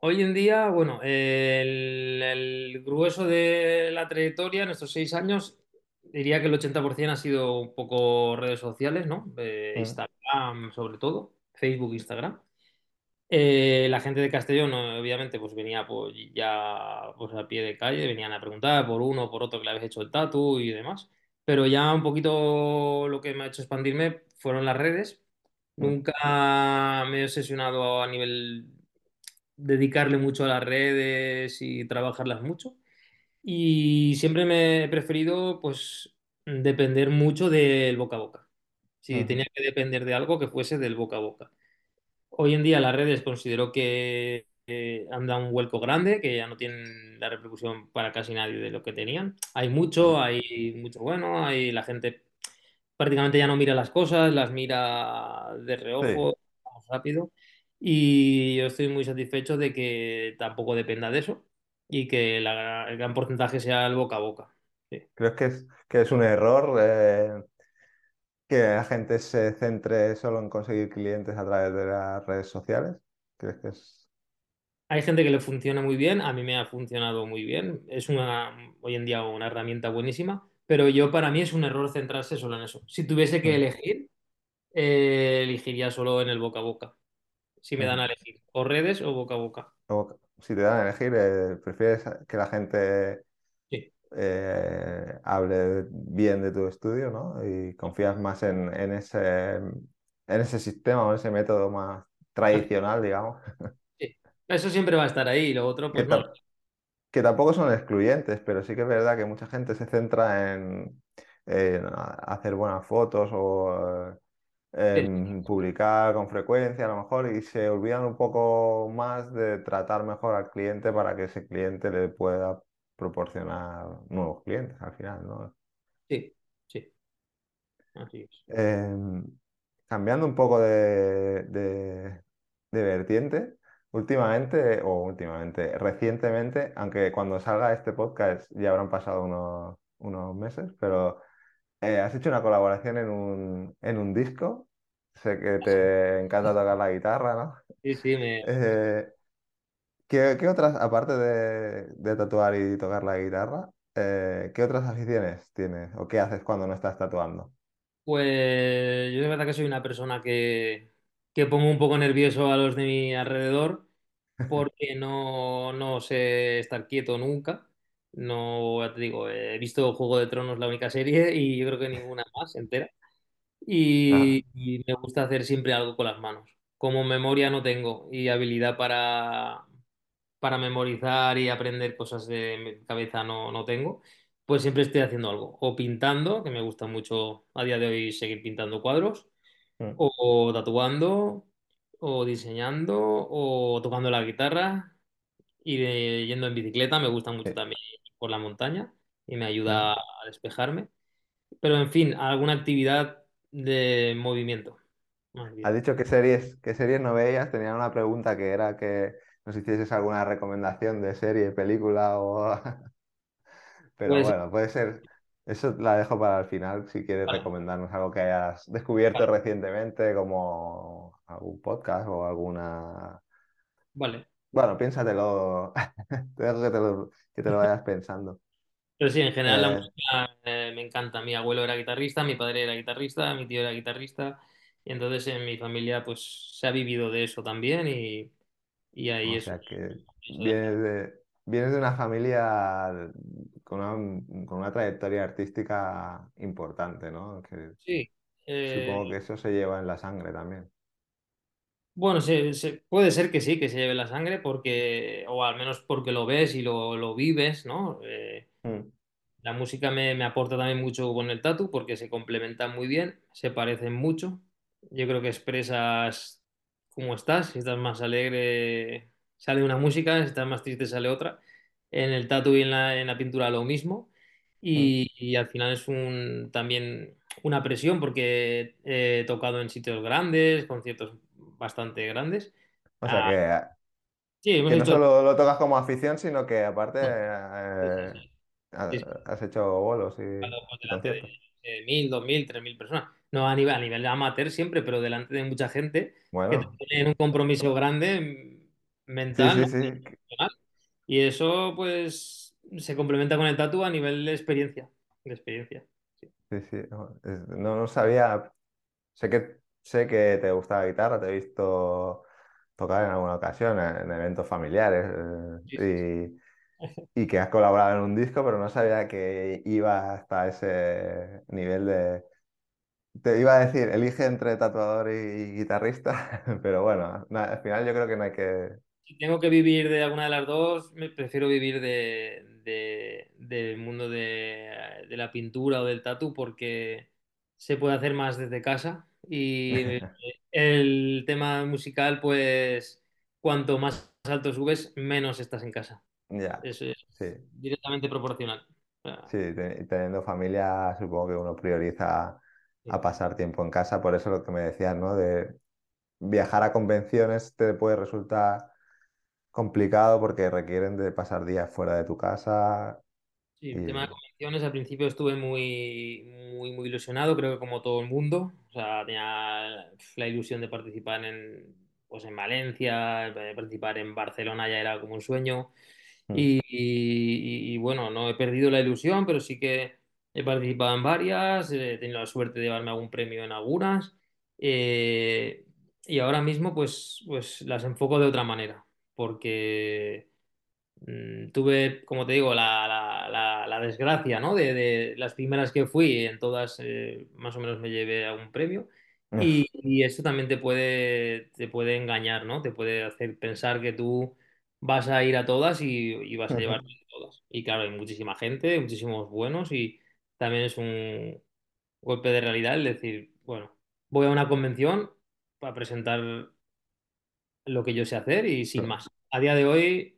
Hoy en día, bueno, el, el grueso de la trayectoria en estos seis años, diría que el 80% ha sido un poco redes sociales, ¿no? Eh, Instagram, sobre todo, Facebook, Instagram. Eh, la gente de Castellón, obviamente, pues venía pues, ya pues, a pie de calle, venían a preguntar por uno, por otro que le habéis hecho el tatu y demás. Pero ya un poquito lo que me ha hecho expandirme fueron las redes. mm, Nunca me he obsesionado a nivel dedicarle mucho a las redes y trabajarlas mucho. Y siempre me he preferido, pues, depender mucho del boca a boca. Si tenía que depender de algo, que fuese del boca a boca. Hoy en día las redes considero que eh, han dado un vuelco grande, que ya no tienen la repercusión para casi nadie de lo que tenían. Hay mucho, hay mucho bueno, hay la gente prácticamente ya no mira las cosas, las mira de Sí, reojo, rápido. Y yo estoy muy satisfecho de que tampoco dependa de eso y que la- el gran porcentaje sea el boca a boca. Sí. ¿crees que es, que es un error eh, que la gente se centre solo en conseguir clientes a través de las redes sociales? ¿Crees que es...? Hay gente que le funciona muy bien, a mí me ha funcionado muy bien, es una, hoy en día una herramienta buenísima, pero yo para mí es un error centrarse solo en eso. Si tuviese que Mm, elegir, eh, elegiría solo en el boca a boca, si me dan a elegir, o redes o boca a boca. O si te dan a elegir, eh, ¿prefieres que la gente Sí, eh, hable bien de tu estudio, ¿no? Y confías más en, en ese, en ese sistema o en ese método más tradicional, digamos, sí. Eso siempre va a estar ahí, lo otro, pues no. que tampoco son excluyentes, pero sí que es verdad que mucha gente se centra en, en hacer buenas fotos o eh, publicar con frecuencia a lo mejor y se olvidan un poco más de tratar mejor al cliente para que ese cliente le pueda proporcionar nuevos clientes al final, ¿no? sí, sí, así es. Em, cambiando un poco de, de- de vertiente, últimamente, o últimamente, recientemente, aunque cuando salga este podcast ya habrán pasado unos, unos meses, pero eh, has hecho una colaboración en un, en un disco. Sé que te encanta tocar la guitarra, ¿no? Sí, sí, me, Eh, ¿qué, qué otras, aparte de, de tatuar y tocar la guitarra, eh, qué otras aficiones tienes o qué haces cuando no estás tatuando? Pues yo de verdad que soy una persona que, que pongo un poco nervioso a los de mi alrededor porque no, no sé estar quieto nunca. No, ya te digo, he visto Juego de Tronos la única serie y yo creo que ninguna más entera. Ah, Y, me gusta hacer siempre algo con las manos. Como memoria no tengo y habilidad para, para memorizar y aprender cosas de mi cabeza no, no tengo, pues siempre estoy haciendo algo. O pintando, que me gusta mucho a día de hoy seguir pintando cuadros, mm, o tatuando, o diseñando, o tocando la guitarra, y de- yendo en bicicleta, me gusta mucho sí, también por la montaña y me ayuda a despejarme. Pero en fin, alguna actividad de movimiento, Has dicho qué series, qué series no veías. Tenía una pregunta que era que nos hicieses alguna recomendación de serie, película o... Pero Pues, bueno, puede ser. Eso la dejo para el final si quieres vale, recomendarnos algo que hayas descubierto vale, recientemente, como algún podcast o alguna. vale. Bueno, piénsatelo. Te dejo que te lo, que te lo vayas pensando. Pero sí, en general la Eh, música eh, me encanta. Mi abuelo era guitarrista, mi padre era guitarrista, mi tío era guitarrista. Y entonces en mi familia pues se ha vivido de eso también y, y ahí o es sea que vienes de, vienes de una familia con una, con una trayectoria artística importante, ¿no? Que Sí, eh, supongo que eso se lleva en la sangre también. Bueno, se- se- puede ser que sí, que se lleve la sangre porque, o al menos porque lo ves y lo, lo vives, ¿no? Eh, Mm, La música me, me aporta también mucho con el tatu porque se complementan muy bien, se parecen mucho. Yo creo que expresas cómo estás. Si estás más alegre, sale una música, si estás más triste, sale otra. En el tatu y en la, en la pintura lo mismo. mm. Y, y al final es un, también una presión porque he tocado en sitios grandes, conciertos bastante grandes. O sea Ah, que sí, hemos Que no solo lo tocas como afición, sino que aparte eh, sí. Sí, ha- has hecho bolos y, pues, delante de eh, mil, dos mil, tres mil personas. No a nivel, a nivel amateur siempre, pero delante de mucha gente que Bueno, tienen un compromiso grande mm, mental. Y eso, pues, se complementa con el tatu a nivel de experiencia. De experiencia. Sí, sí, no, no sabía, sé que, sé que te gusta la guitarra, te he visto tocar en alguna ocasión en, en eventos familiares sí, sí. sí. eh, y, y que has colaborado en un disco, pero no sabía que iba hasta ese nivel de... Te iba a decir, elige entre tatuador y guitarrista, pero bueno, na- al final yo creo que no hay que... Si tengo que vivir de alguna de las dos, me prefiero vivir de, de- del mundo de, de la pintura o del tatu porque se puede hacer más desde casa y el tema musical, pues cuanto más alto subes, menos estás en casa. Ya, Eso es sí, directamente proporcional. Sí, teniendo familia supongo que uno prioriza a pasar tiempo en casa, por eso lo que me decías, ¿no? De viajar a convenciones te puede resultar complicado porque requieren de pasar días fuera de tu casa Sí, el tema de convenciones, al principio estuve muy, muy, muy ilusionado, creo que como todo el mundo. O sea, tenía la ilusión de participar en, pues en Valencia, de participar en Barcelona ya era como un sueño. Mm, Y, y- y, bueno, no he perdido la ilusión, pero sí que he participado en varias, he tenido la suerte de llevarme algún premio en algunas. Eh, y ahora mismo, pues, pues las enfoco de otra manera, porque Tuve, como te digo, la, la- la- la desgracia, ¿no? De, de las primeras que fui, en todas eh, más o menos me llevé a un premio. Y, y eso también te puede, te puede engañar, ¿no? Te puede hacer pensar que tú vas a ir a todas y, y vas a llevarte todas. Y claro, hay muchísima gente, muchísimos buenos y también es un golpe de realidad el decir, bueno, voy a una convención para presentar lo que yo sé hacer y sin más. A día de hoy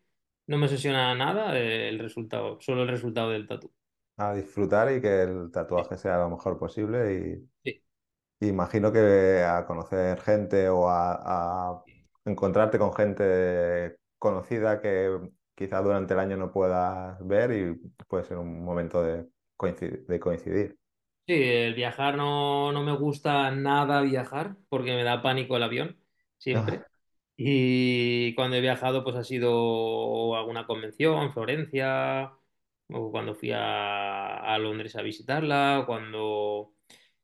no me obsesiona nada el resultado, solo el resultado del tatu. A disfrutar y que el Sí, tatuaje sea lo mejor posible sí, y imagino que a conocer gente o a, a encontrarte con gente conocida que quizá durante el año no puedas ver y puede ser un momento de coincidir. De coincidir. Sí, el viajar no, no me gusta nada viajar porque me da pánico el avión, siempre. Y cuando he viajado, pues ha sido alguna convención, Florencia, o cuando fui a, a Londres a visitarla, cuando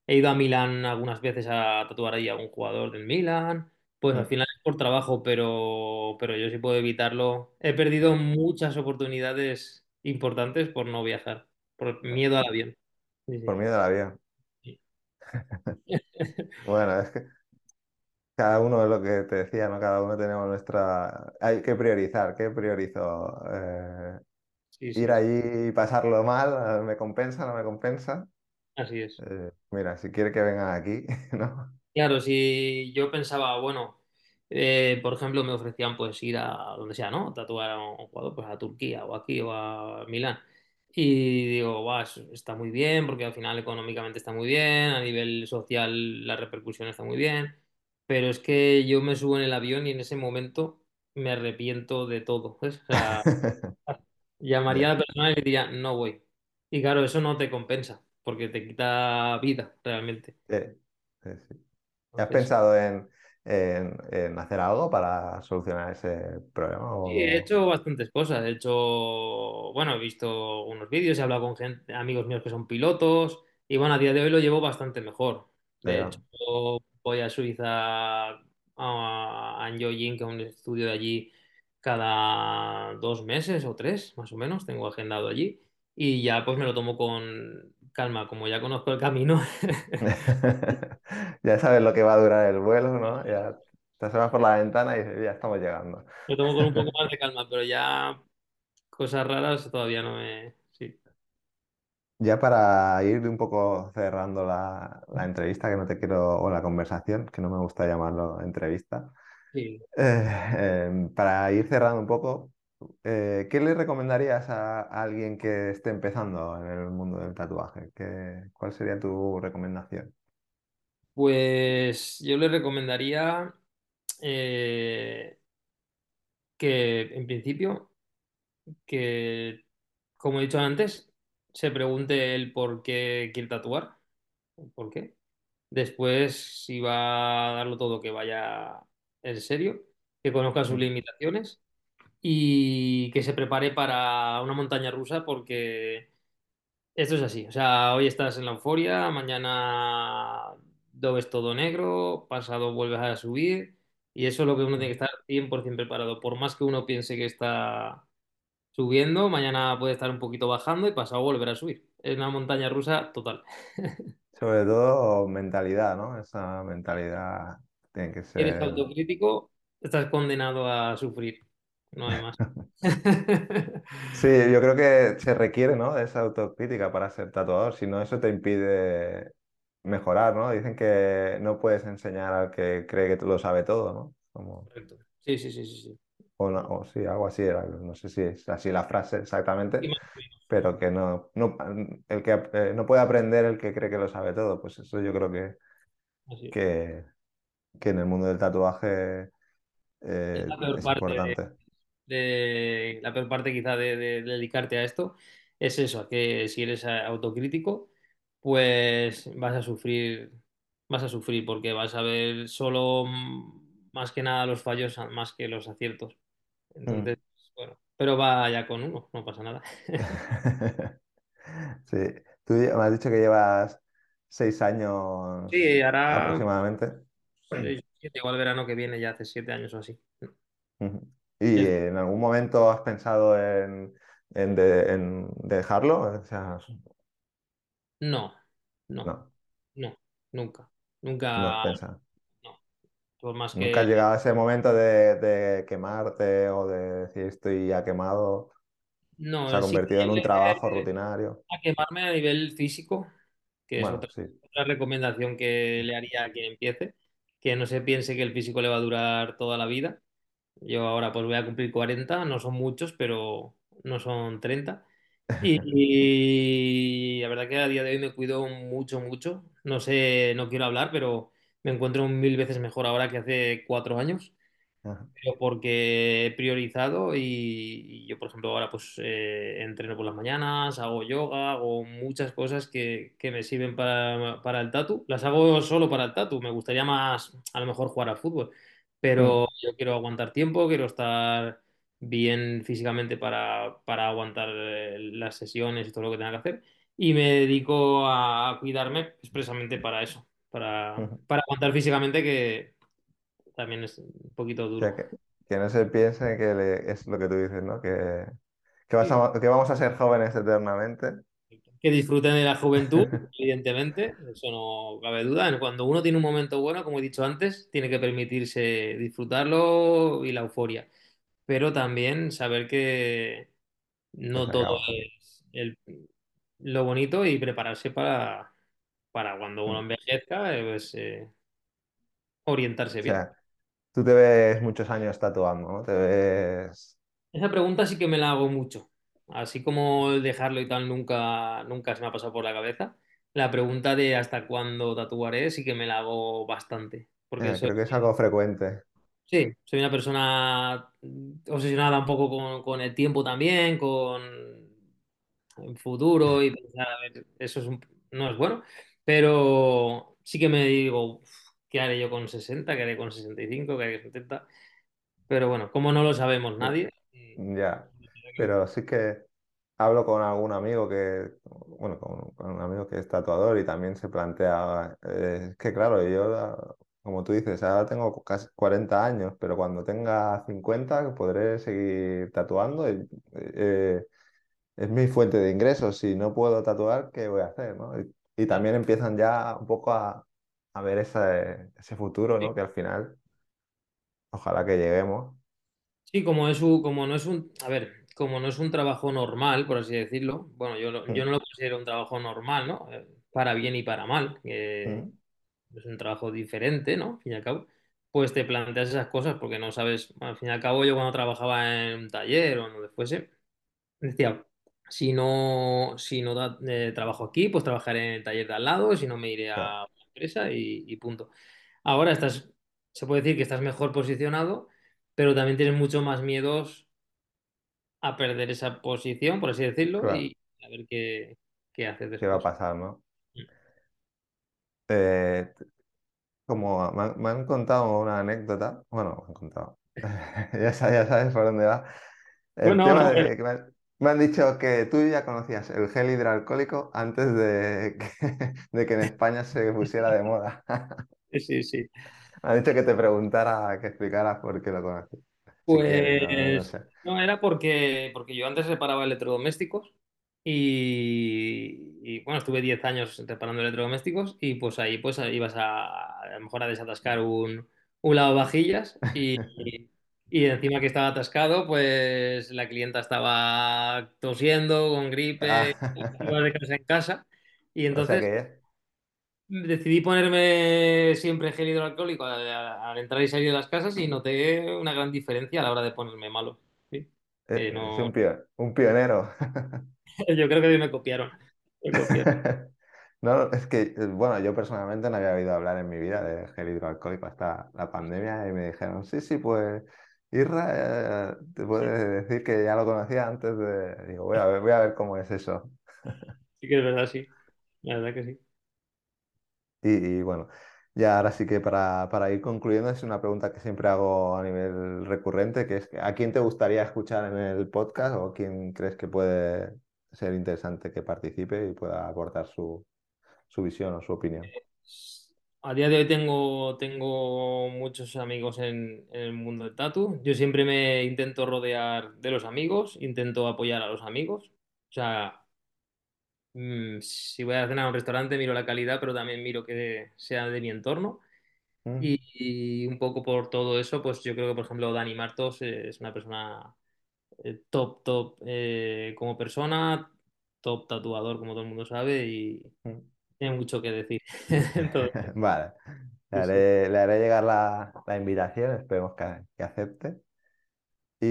he ido a Milán algunas veces a tatuar ahí a algún jugador del Milán, pues al Mm. final es por trabajo, pero, pero yo sí puedo evitarlo. He perdido muchas oportunidades importantes por no viajar, por miedo al avión. Sí, Por miedo al avión. sí. Bueno, es que cada uno es lo que te decía, ¿no? Cada uno tenemos nuestra... Hay que priorizar. ¿Qué priorizo? Eh, Sí, ir allí y pasarlo mal, ¿me compensa? ¿No me compensa? así es. Eh, mira, si quiere que vengan aquí, ¿no? Claro, si yo pensaba, bueno, eh, por ejemplo, me ofrecían pues ir a donde sea, ¿no? Tatuar a un jugador, pues a Turquía o aquí o a Milán. Y digo, guau, eso está muy bien porque al final económicamente está muy bien, a nivel social la repercusión está muy bien, pero es que yo me subo en el avión y en ese momento me arrepiento de todo, ¿ves? O sea, llamaría a la persona y le diría, no voy. Y claro, eso no te compensa porque te quita vida realmente. sí, sí, sí. ¿Y ¿Has Entonces... pensado en, en- en hacer algo para solucionar ese problema? Sí, he hecho bastantes cosas. He hecho, bueno, he visto unos vídeos, he hablado con gente, amigos míos que son pilotos y bueno, a día de hoy lo llevo bastante mejor. De hecho, voy a Suiza a, a que es un estudio de allí, cada dos meses o tres, más o menos, tengo agendado allí y ya pues me lo tomo con calma, como ya conozco el camino, ya sabes lo que va a durar el vuelo, ¿no? Ya te asomas por la ventana y dices, ya estamos llegando. lo tomo con un poco más de calma, pero ya cosas raras todavía no me... Ya para ir un poco cerrando la, la entrevista, que no te quiero, o la conversación, que no me gusta llamarlo entrevista, sí. eh, em, para ir cerrando un poco, eh, ¿qué le recomendarías a, a alguien que esté empezando en el mundo del tatuaje? ¿Qué- cuál sería tu recomendación? Pues yo le recomendaría eh, que, en principio, que, como he dicho antes, se pregunte el por qué quiere tatuar, por qué. Después, si va a darlo todo, que vaya en serio, que conozca sus Mm. limitaciones y que se prepare para una montaña rusa porque Esto es así, o sea, hoy estás en la euforia, mañana lo ves todo negro, pasado vuelves a subir y eso es lo que uno tiene que estar 100% preparado. Por más que uno piense que está subiendo, mañana puede estar un poquito bajando y pasado volver a subir. Es una montaña rusa total. Sobre todo mentalidad, ¿no? Esa mentalidad tiene que Si eres ser... autocrítico, estás condenado a sufrir, no hay más. Sí, yo creo que se requiere, ¿no? de esa autocrítica para ser tatuador, si no eso te impide mejorar, ¿no? Dicen que no puedes enseñar al que cree que tú lo sabe todo, ¿no? Como, Correcto. Sí, sí, sí, sí, sí. O, no- o sí, algo así era, no sé si es así la frase exactamente, pero que no, no, el que eh, no puede aprender el que cree que lo sabe todo, pues eso yo creo que, es. que, que en el mundo del tatuaje Es eh, la peor es parte importante. de la peor parte quizá de, de dedicarte a esto es eso, que si eres autocrítico, pues vas a sufrir, vas a sufrir porque vas a ver solo mm, más que nada los fallos más que los aciertos. Mm. Entonces, bueno, pero va ya con uno, no pasa nada. Sí, tú me has dicho que llevas seis años Sí, hará aproximadamente. igual verano que viene, ya hace siete años o así. ¿Y en algún momento has pensado en, en de- en dejarlo? O sea, No, no, no, no, nunca, nunca, pensado. no. Por más ¿Nunca has que llegado a ese momento de, de quemarte o de decir estoy ya quemado? Se ha no, convertido en un trabajo que rutinario. a quemarme a nivel físico, que es Bueno, otra, sí. otra recomendación que le haría a quien empiece, que no se piense que el físico le va a durar toda la vida. Yo ahora pues voy a cumplir 40 no son muchos, pero no son 30. Y, y la verdad que a día de hoy me cuido mucho, mucho. No sé, no quiero hablar, pero me encuentro mil veces mejor ahora que hace cuatro años Ajá. pero porque he priorizado y, y yo, por ejemplo, ahora pues eh, entreno por las mañanas, hago yoga, hago muchas cosas que, que me sirven para, para el tatu. Las hago solo para el tatu, me gustaría más a lo mejor jugar al fútbol, pero Mm. yo quiero aguantar tiempo, quiero estar bien físicamente para, para aguantar eh, las sesiones y todo lo que tenga que hacer. y me dedico a cuidarme expresamente para eso, para, para aguantar físicamente, que también es un poquito O sea, duro. que, que no se piense que le- es lo que tú dices, ¿no? Que, que, vas a- que vamos a ser jóvenes eternamente. que disfruten de la juventud, evidentemente, eso no cabe duda. Cuando uno tiene un momento bueno, como he dicho antes, tiene que permitirse disfrutarlo y la euforia, pero también saber que no todo es el- lo bonito y prepararse para, para cuando uno Mm. envejezca, eh, pues, eh, O orientarse bien. sea, tú te ves muchos años tatuando, ¿no? Te ves... Esa pregunta sí que me la hago mucho. Así como el dejarlo y tal nunca, nunca se me ha pasado por la cabeza. La pregunta de hasta cuándo tatuaré sí que me la hago bastante. Porque eh, soy, creo que es algo frecuente. sí, soy una persona obsesionada un poco con, con el tiempo también, con el futuro y pensar, a ver, eso es un- no es bueno. Pero sí que me digo, "Uf, ¿qué haré yo con 60? ¿Qué haré con 65? ¿Qué haré con 70? Pero bueno, como no lo sabemos nadie. y- ya. Pero sí que hablo con algún amigo que, bueno, con, con un amigo que es tatuador y también se plantea, eh, es que claro, yo, como tú dices, ahora tengo casi 40 años, pero cuando tenga 50 podré seguir tatuando. y, eh, es mi fuente de ingresos. Si no puedo tatuar, ¿qué voy a hacer, no? Y, y también empiezan ya un poco a, a ver ese, ese futuro, ¿no? Que al final, ojalá que lleguemos. Sí, como es un, como no es un, a ver, como no es un trabajo normal, por así decirlo, bueno, yo, lo- yo no lo considero un trabajo normal, ¿no? Eh, Para bien y para mal, que es un trabajo diferente, ¿no? Al fin y al cabo, pues te planteas esas cosas porque no sabes, al fin y al cabo yo cuando trabajaba en un taller o donde fuese, decía, si no, si no da- eh, trabajo aquí, pues trabajaré en el taller de al lado, si no me iré a una empresa y, y punto. Ahora estás, se puede decir que estás mejor posicionado, pero también tienes mucho más miedos a perder esa posición, por así decirlo, claro, y a ver qué, qué haces ¿qué va a después. pasar, no? Eh, como me han, me han contado una anécdota, bueno, me han contado, ya sabes, ya sabes por dónde va. El Bueno, tema no, pero- de que me han, me han dicho que tú ya conocías el gel hidroalcohólico antes de que, de que en España se pusiera de moda. sí, sí. Me han dicho que te preguntara, que explicaras por qué lo no, no Pues sé. no, era porque, porque yo antes reparaba electrodomésticos y, y, bueno, estuve 10 años reparando electrodomésticos y pues ahí pues ibas a, a lo mejor a desatascar un, un lavavajillas y, y encima que estaba atascado pues la clienta estaba tosiendo con gripe, Ah, de casa en casa y o sea entonces que Decidí ponerme siempre gel hidroalcohólico al, entrar y salir de las casas y noté una gran diferencia a la hora de ponerme malo. ¿sí? Eh, es no, un, pio- un pionero. yo creo que me copiaron. Me copiaron. No, es que, eh, bueno, yo personalmente no había oído hablar en mi vida de gel hidroalcohólico hasta la pandemia y me dijeron, sí, sí, pues Irra, eh, te puede decir que ya lo conocía antes de... Digo, voy a ver, voy a ver cómo es eso. Sí que es verdad, sí. La verdad que sí. Y, y bueno, ya ahora sí que para, para ir concluyendo es una pregunta que siempre hago a nivel recurrente, que es ¿a quién te gustaría escuchar en el podcast o quién crees que puede ser interesante que participe y pueda aportar su, su visión o su opinión? A día de hoy tengo, tengo muchos amigos en, en el mundo del tatu. Yo siempre me intento rodear de los amigos, intento apoyar a los amigos. O sea, mm, si voy a cenar a un restaurante, miro la calidad, pero también miro que sea de mi entorno. Mm, Y, y un poco por todo eso, pues yo creo que, por ejemplo, Dani Martos es una persona eh, top, top eh, como persona, top tatuador, como todo el mundo sabe, y mm. Tiene mucho que decir en todo esto. Vale, le haré, le haré llegar la, la invitación, esperemos que, que acepte. Y,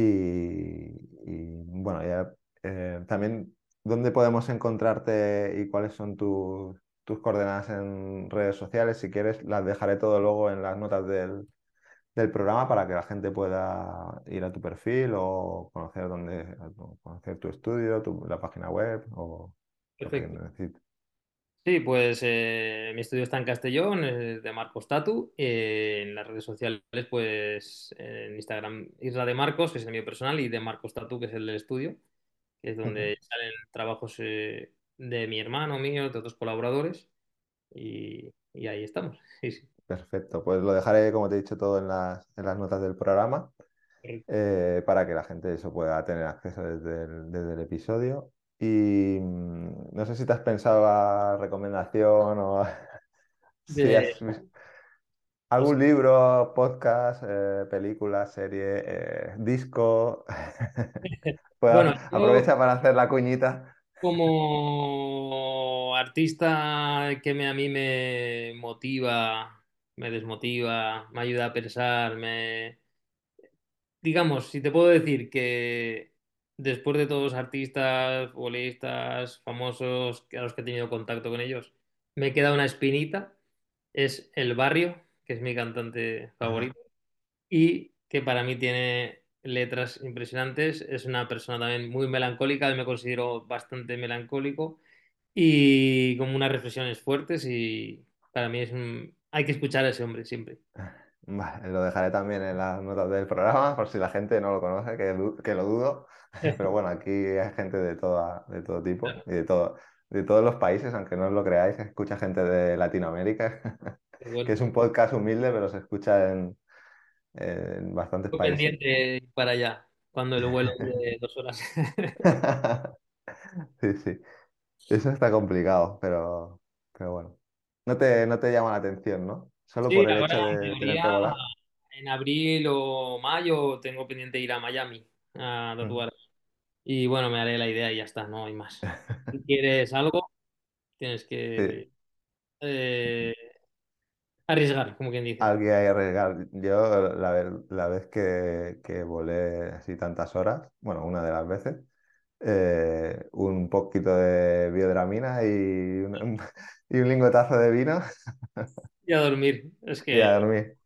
y, bueno, ya eh, también, ¿dónde podemos encontrarte y cuáles son tus, tus coordenadas en redes sociales? Si quieres, las dejaré todo luego en las notas del, del programa para que la gente pueda ir a tu perfil o conocer dónde, conocer tu estudio, tu- la página web o lo que Perfecto. Sí, pues eh, mi estudio está en Castellón, es de Marcos Tatu. eh, en las redes sociales, pues en Instagram, Isla de Marcos, que es el mío personal, y de Marcos Tatu, que es el del estudio, que es donde salen trabajos. eh, de mi hermano, mío, de otros colaboradores y, y ahí estamos. Sí, sí. Perfecto, pues lo dejaré, como te he dicho, todo en las, en las notas del programa eh, para que la gente eso pueda tener acceso desde el, desde el episodio. Y mm, no sé si te has pensado la recomendación o si De, has algún libro, podcast, eh, película, serie, eh, disco. Pues bueno, yo aprovecha para hacer la cuñita. como artista que me, a mí me motiva, me desmotiva, me ayuda a pensar, me digamos, si te puedo decir que después de todos los artistas, futbolistas, famosos a los que he tenido contacto con ellos, me queda una espinita, es El Barrio, que es mi cantante favorito, y que para mí tiene letras impresionantes, es una persona también muy melancólica, me considero bastante melancólico, y con unas reflexiones fuertes, y para mí es un... hay que escuchar a ese hombre siempre. Vale, lo dejaré también en las notas del programa por si la gente no lo conoce, que, que lo dudo. Pero bueno, aquí hay gente de, toda, de todo tipo y de, todo, de todos los países, aunque no os lo creáis, se escucha gente de Latinoamérica, Pero que es un podcast humilde, pero se escucha en, en bastantes estoy países. pendiente para allá, cuando el vuelo de dos horas. Sí, sí, eso está complicado, pero, pero bueno. No te, no te llama la atención, ¿no? Solo Sí, por el ahora hecho en de tener que teoría volar. en abril o mayo tengo pendiente ir a Miami a Ujú. tatuar. Y bueno, me haré la idea y ya está, no hay más. Si quieres algo, tienes Sí. que eh, arriesgar, como quien dice. Alguien hay que arriesgar. Yo la, ve- la vez que, que volé así tantas horas, bueno, una de las veces, eh, un poquito de biodramina y un, y un lingotazo de vino Y a dormir. Es y a que dormir,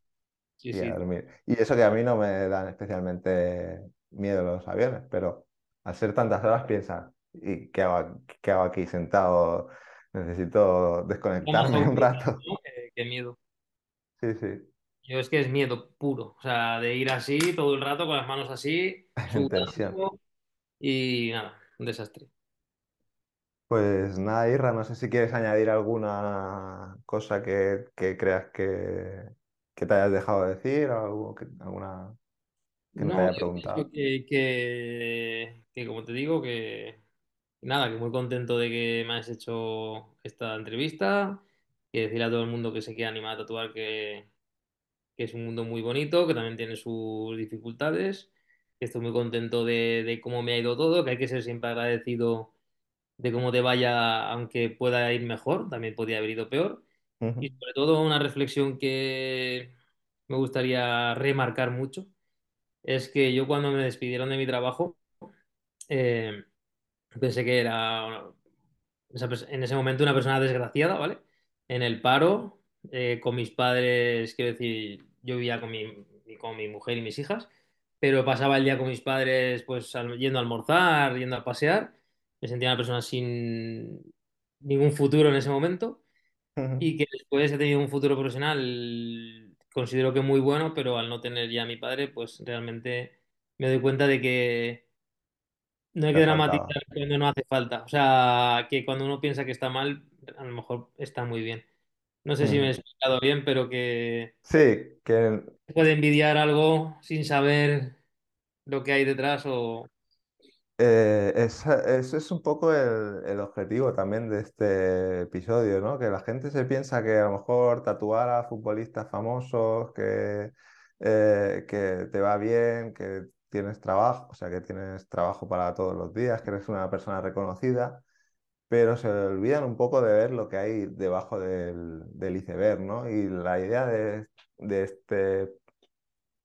sí, y a dormir. Y eso que a mí no me dan especialmente miedo los aviones, pero al ser tantas horas piensas, ¿y qué hago, qué hago aquí sentado? Necesito desconectarme un rato. que, que miedo. Sí, sí, Yo es que es miedo puro. O sea, de ir así todo el rato con las manos así, sudando y nada, un desastre. Pues nada, Irra, no sé si quieres añadir alguna cosa que, que creas que, que te hayas dejado de decir, o algo que, alguna que no te haya preguntado. que, que, que, como te digo, que nada, que muy contento de que me has hecho esta entrevista, que decirle a todo el mundo que se quiera animar a tatuar que, que es un mundo muy bonito, que también tiene sus dificultades, que estoy muy contento de, de cómo me ha ido todo, que hay que ser siempre agradecido de cómo te vaya, aunque pueda ir mejor, también podría haber ido peor. Y sobre todo una reflexión que me gustaría remarcar mucho es que yo cuando me despidieron de mi trabajo, eh, pensé que era pers- en ese momento una persona desgraciada, ¿vale? En el paro, eh, con mis padres, quiero decir, yo vivía con mi, con mi mujer y mis hijas, pero pasaba el día con mis padres, pues yendo a almorzar, yendo a pasear. Me sentía una persona sin ningún futuro en ese momento y que después he tenido un futuro profesional, considero que muy bueno, pero al no tener ya a mi padre, pues realmente me doy cuenta de que no hay que dramatizar cuando no hace falta. O sea, que cuando uno piensa que está mal, a lo mejor está muy bien. No sé si me he explicado bien, pero que Sí, que puede envidiar algo sin saber lo que hay detrás o... Eh, ese es un poco el, el objetivo también de este episodio, ¿no? Que la gente se piensa que a lo mejor tatuar a futbolistas famosos, que, eh, que te va bien, que tienes trabajo, o sea, que tienes trabajo para todos los días, que eres una persona reconocida, pero se olvidan un poco de ver lo que hay debajo del, del iceberg, ¿no? Y la idea de, de este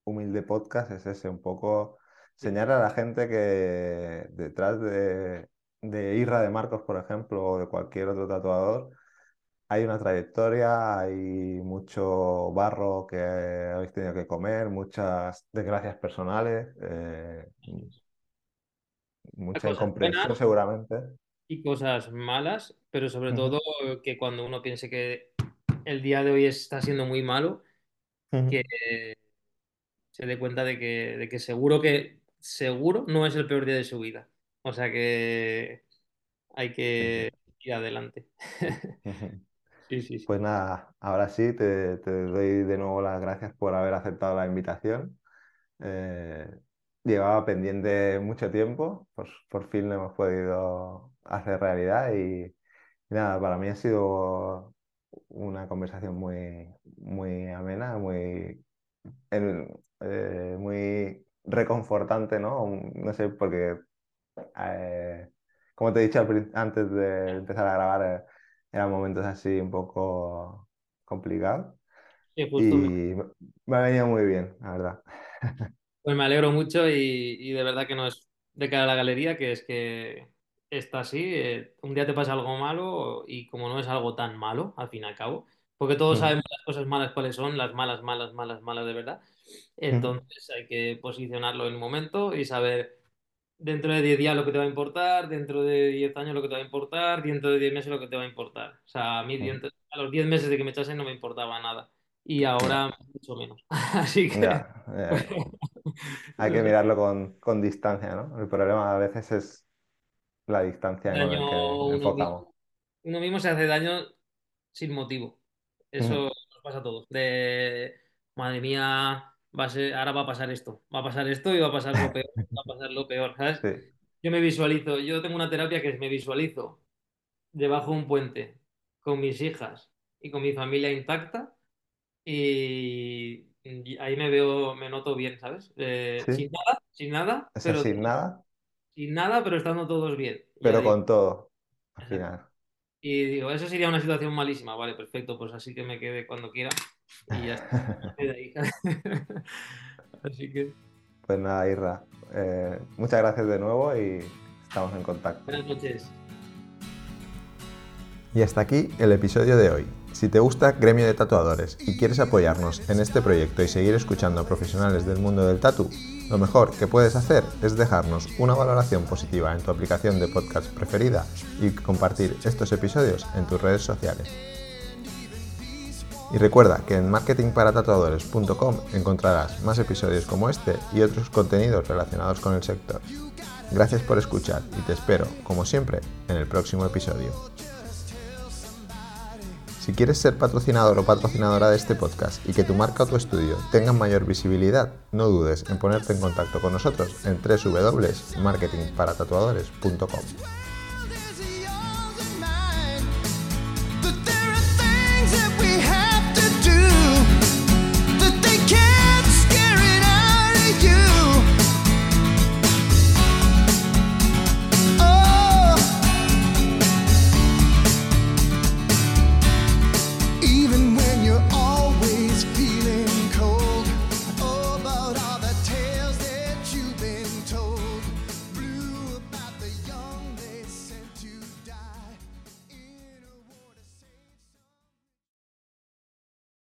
humilde podcast es ese, un poco señalar a la gente que detrás de, de Irra de Marcos, por ejemplo, o de cualquier otro tatuador, hay una trayectoria, hay mucho barro que habéis tenido que comer, muchas desgracias personales, eh, mucha incomprensión seguramente. y cosas malas, pero sobre todo que cuando uno piense que el día de hoy está siendo muy malo, que se dé cuenta de que, de que seguro que seguro no es el peor día de su vida. O sea que hay que ir adelante. Sí, sí, sí. Pues nada, ahora sí, te, te doy de nuevo las gracias por haber aceptado la invitación. Eh, llevaba pendiente mucho tiempo, pues por fin lo hemos podido hacer realidad y, y nada, para mí ha sido una conversación muy, muy amena, muy, en- eh, muy reconfortante, ¿no? No sé, porque eh, como te he dicho antes de empezar a grabar, eh, eran momentos así un poco complicados Sí, y justo me, me me ha venido muy bien, la verdad. pues me alegro mucho y, y de verdad que no es de cara a la galería, que es que está así. eh, un día te pasa algo malo y como no es algo tan malo, al fin y al cabo, porque todos Mm, sabemos las cosas malas cuáles son, las malas, malas, malas, malas de verdad. Entonces hay que posicionarlo en un momento y saber dentro de 10 días lo que te va a importar, dentro de 10 años lo que te va a importar, dentro de 10 meses lo que te va a importar. O sea, a mí dentro- a los 10 meses de que me echasen no me importaba nada y ahora mucho menos. Así que ya, hay que mirarlo con, con distancia, ¿no? El problema a veces es la distancia daño el que enfocamos. uno mismo se hace daño sin motivo. Eso Mm, nos pasa a todos. De, madre mía, va a ser, ahora va a pasar esto, va a pasar esto y va a pasar lo peor, va a pasar lo peor, ¿sabes? Sí, Yo me visualizo, yo tengo una terapia que es me visualizo debajo de un puente con mis hijas y con mi familia intacta y, y ahí me veo, me noto bien, ¿sabes? Eh, sin nada, sin nada, pero así, nada, sin nada, pero estando todos bien. Pero digo. con todo, al final. Y digo, eso sería una situación malísima, vale, perfecto, pues así que me quede cuando quiera y ya está. Ahí. Así que Pues nada, Irra, eh, muchas gracias de nuevo y estamos en contacto. buenas noches. Y hasta aquí el episodio de hoy. Si te gusta Gremio de Tatuadores y quieres apoyarnos en este proyecto y seguir escuchando a profesionales del mundo del tatu, lo mejor que puedes hacer es dejarnos una valoración positiva en tu aplicación de podcast preferida y compartir estos episodios en tus redes sociales. Y recuerda que en marketingparatatuadores.com encontrarás más episodios como este y otros contenidos relacionados con el sector. Gracias por escuchar y te espero, como siempre, en el próximo episodio. Si quieres ser patrocinador o patrocinadora de este podcast y que tu marca o tu estudio tengan mayor visibilidad, no dudes en ponerte en contacto con nosotros en www.marketingparatatuadores.com.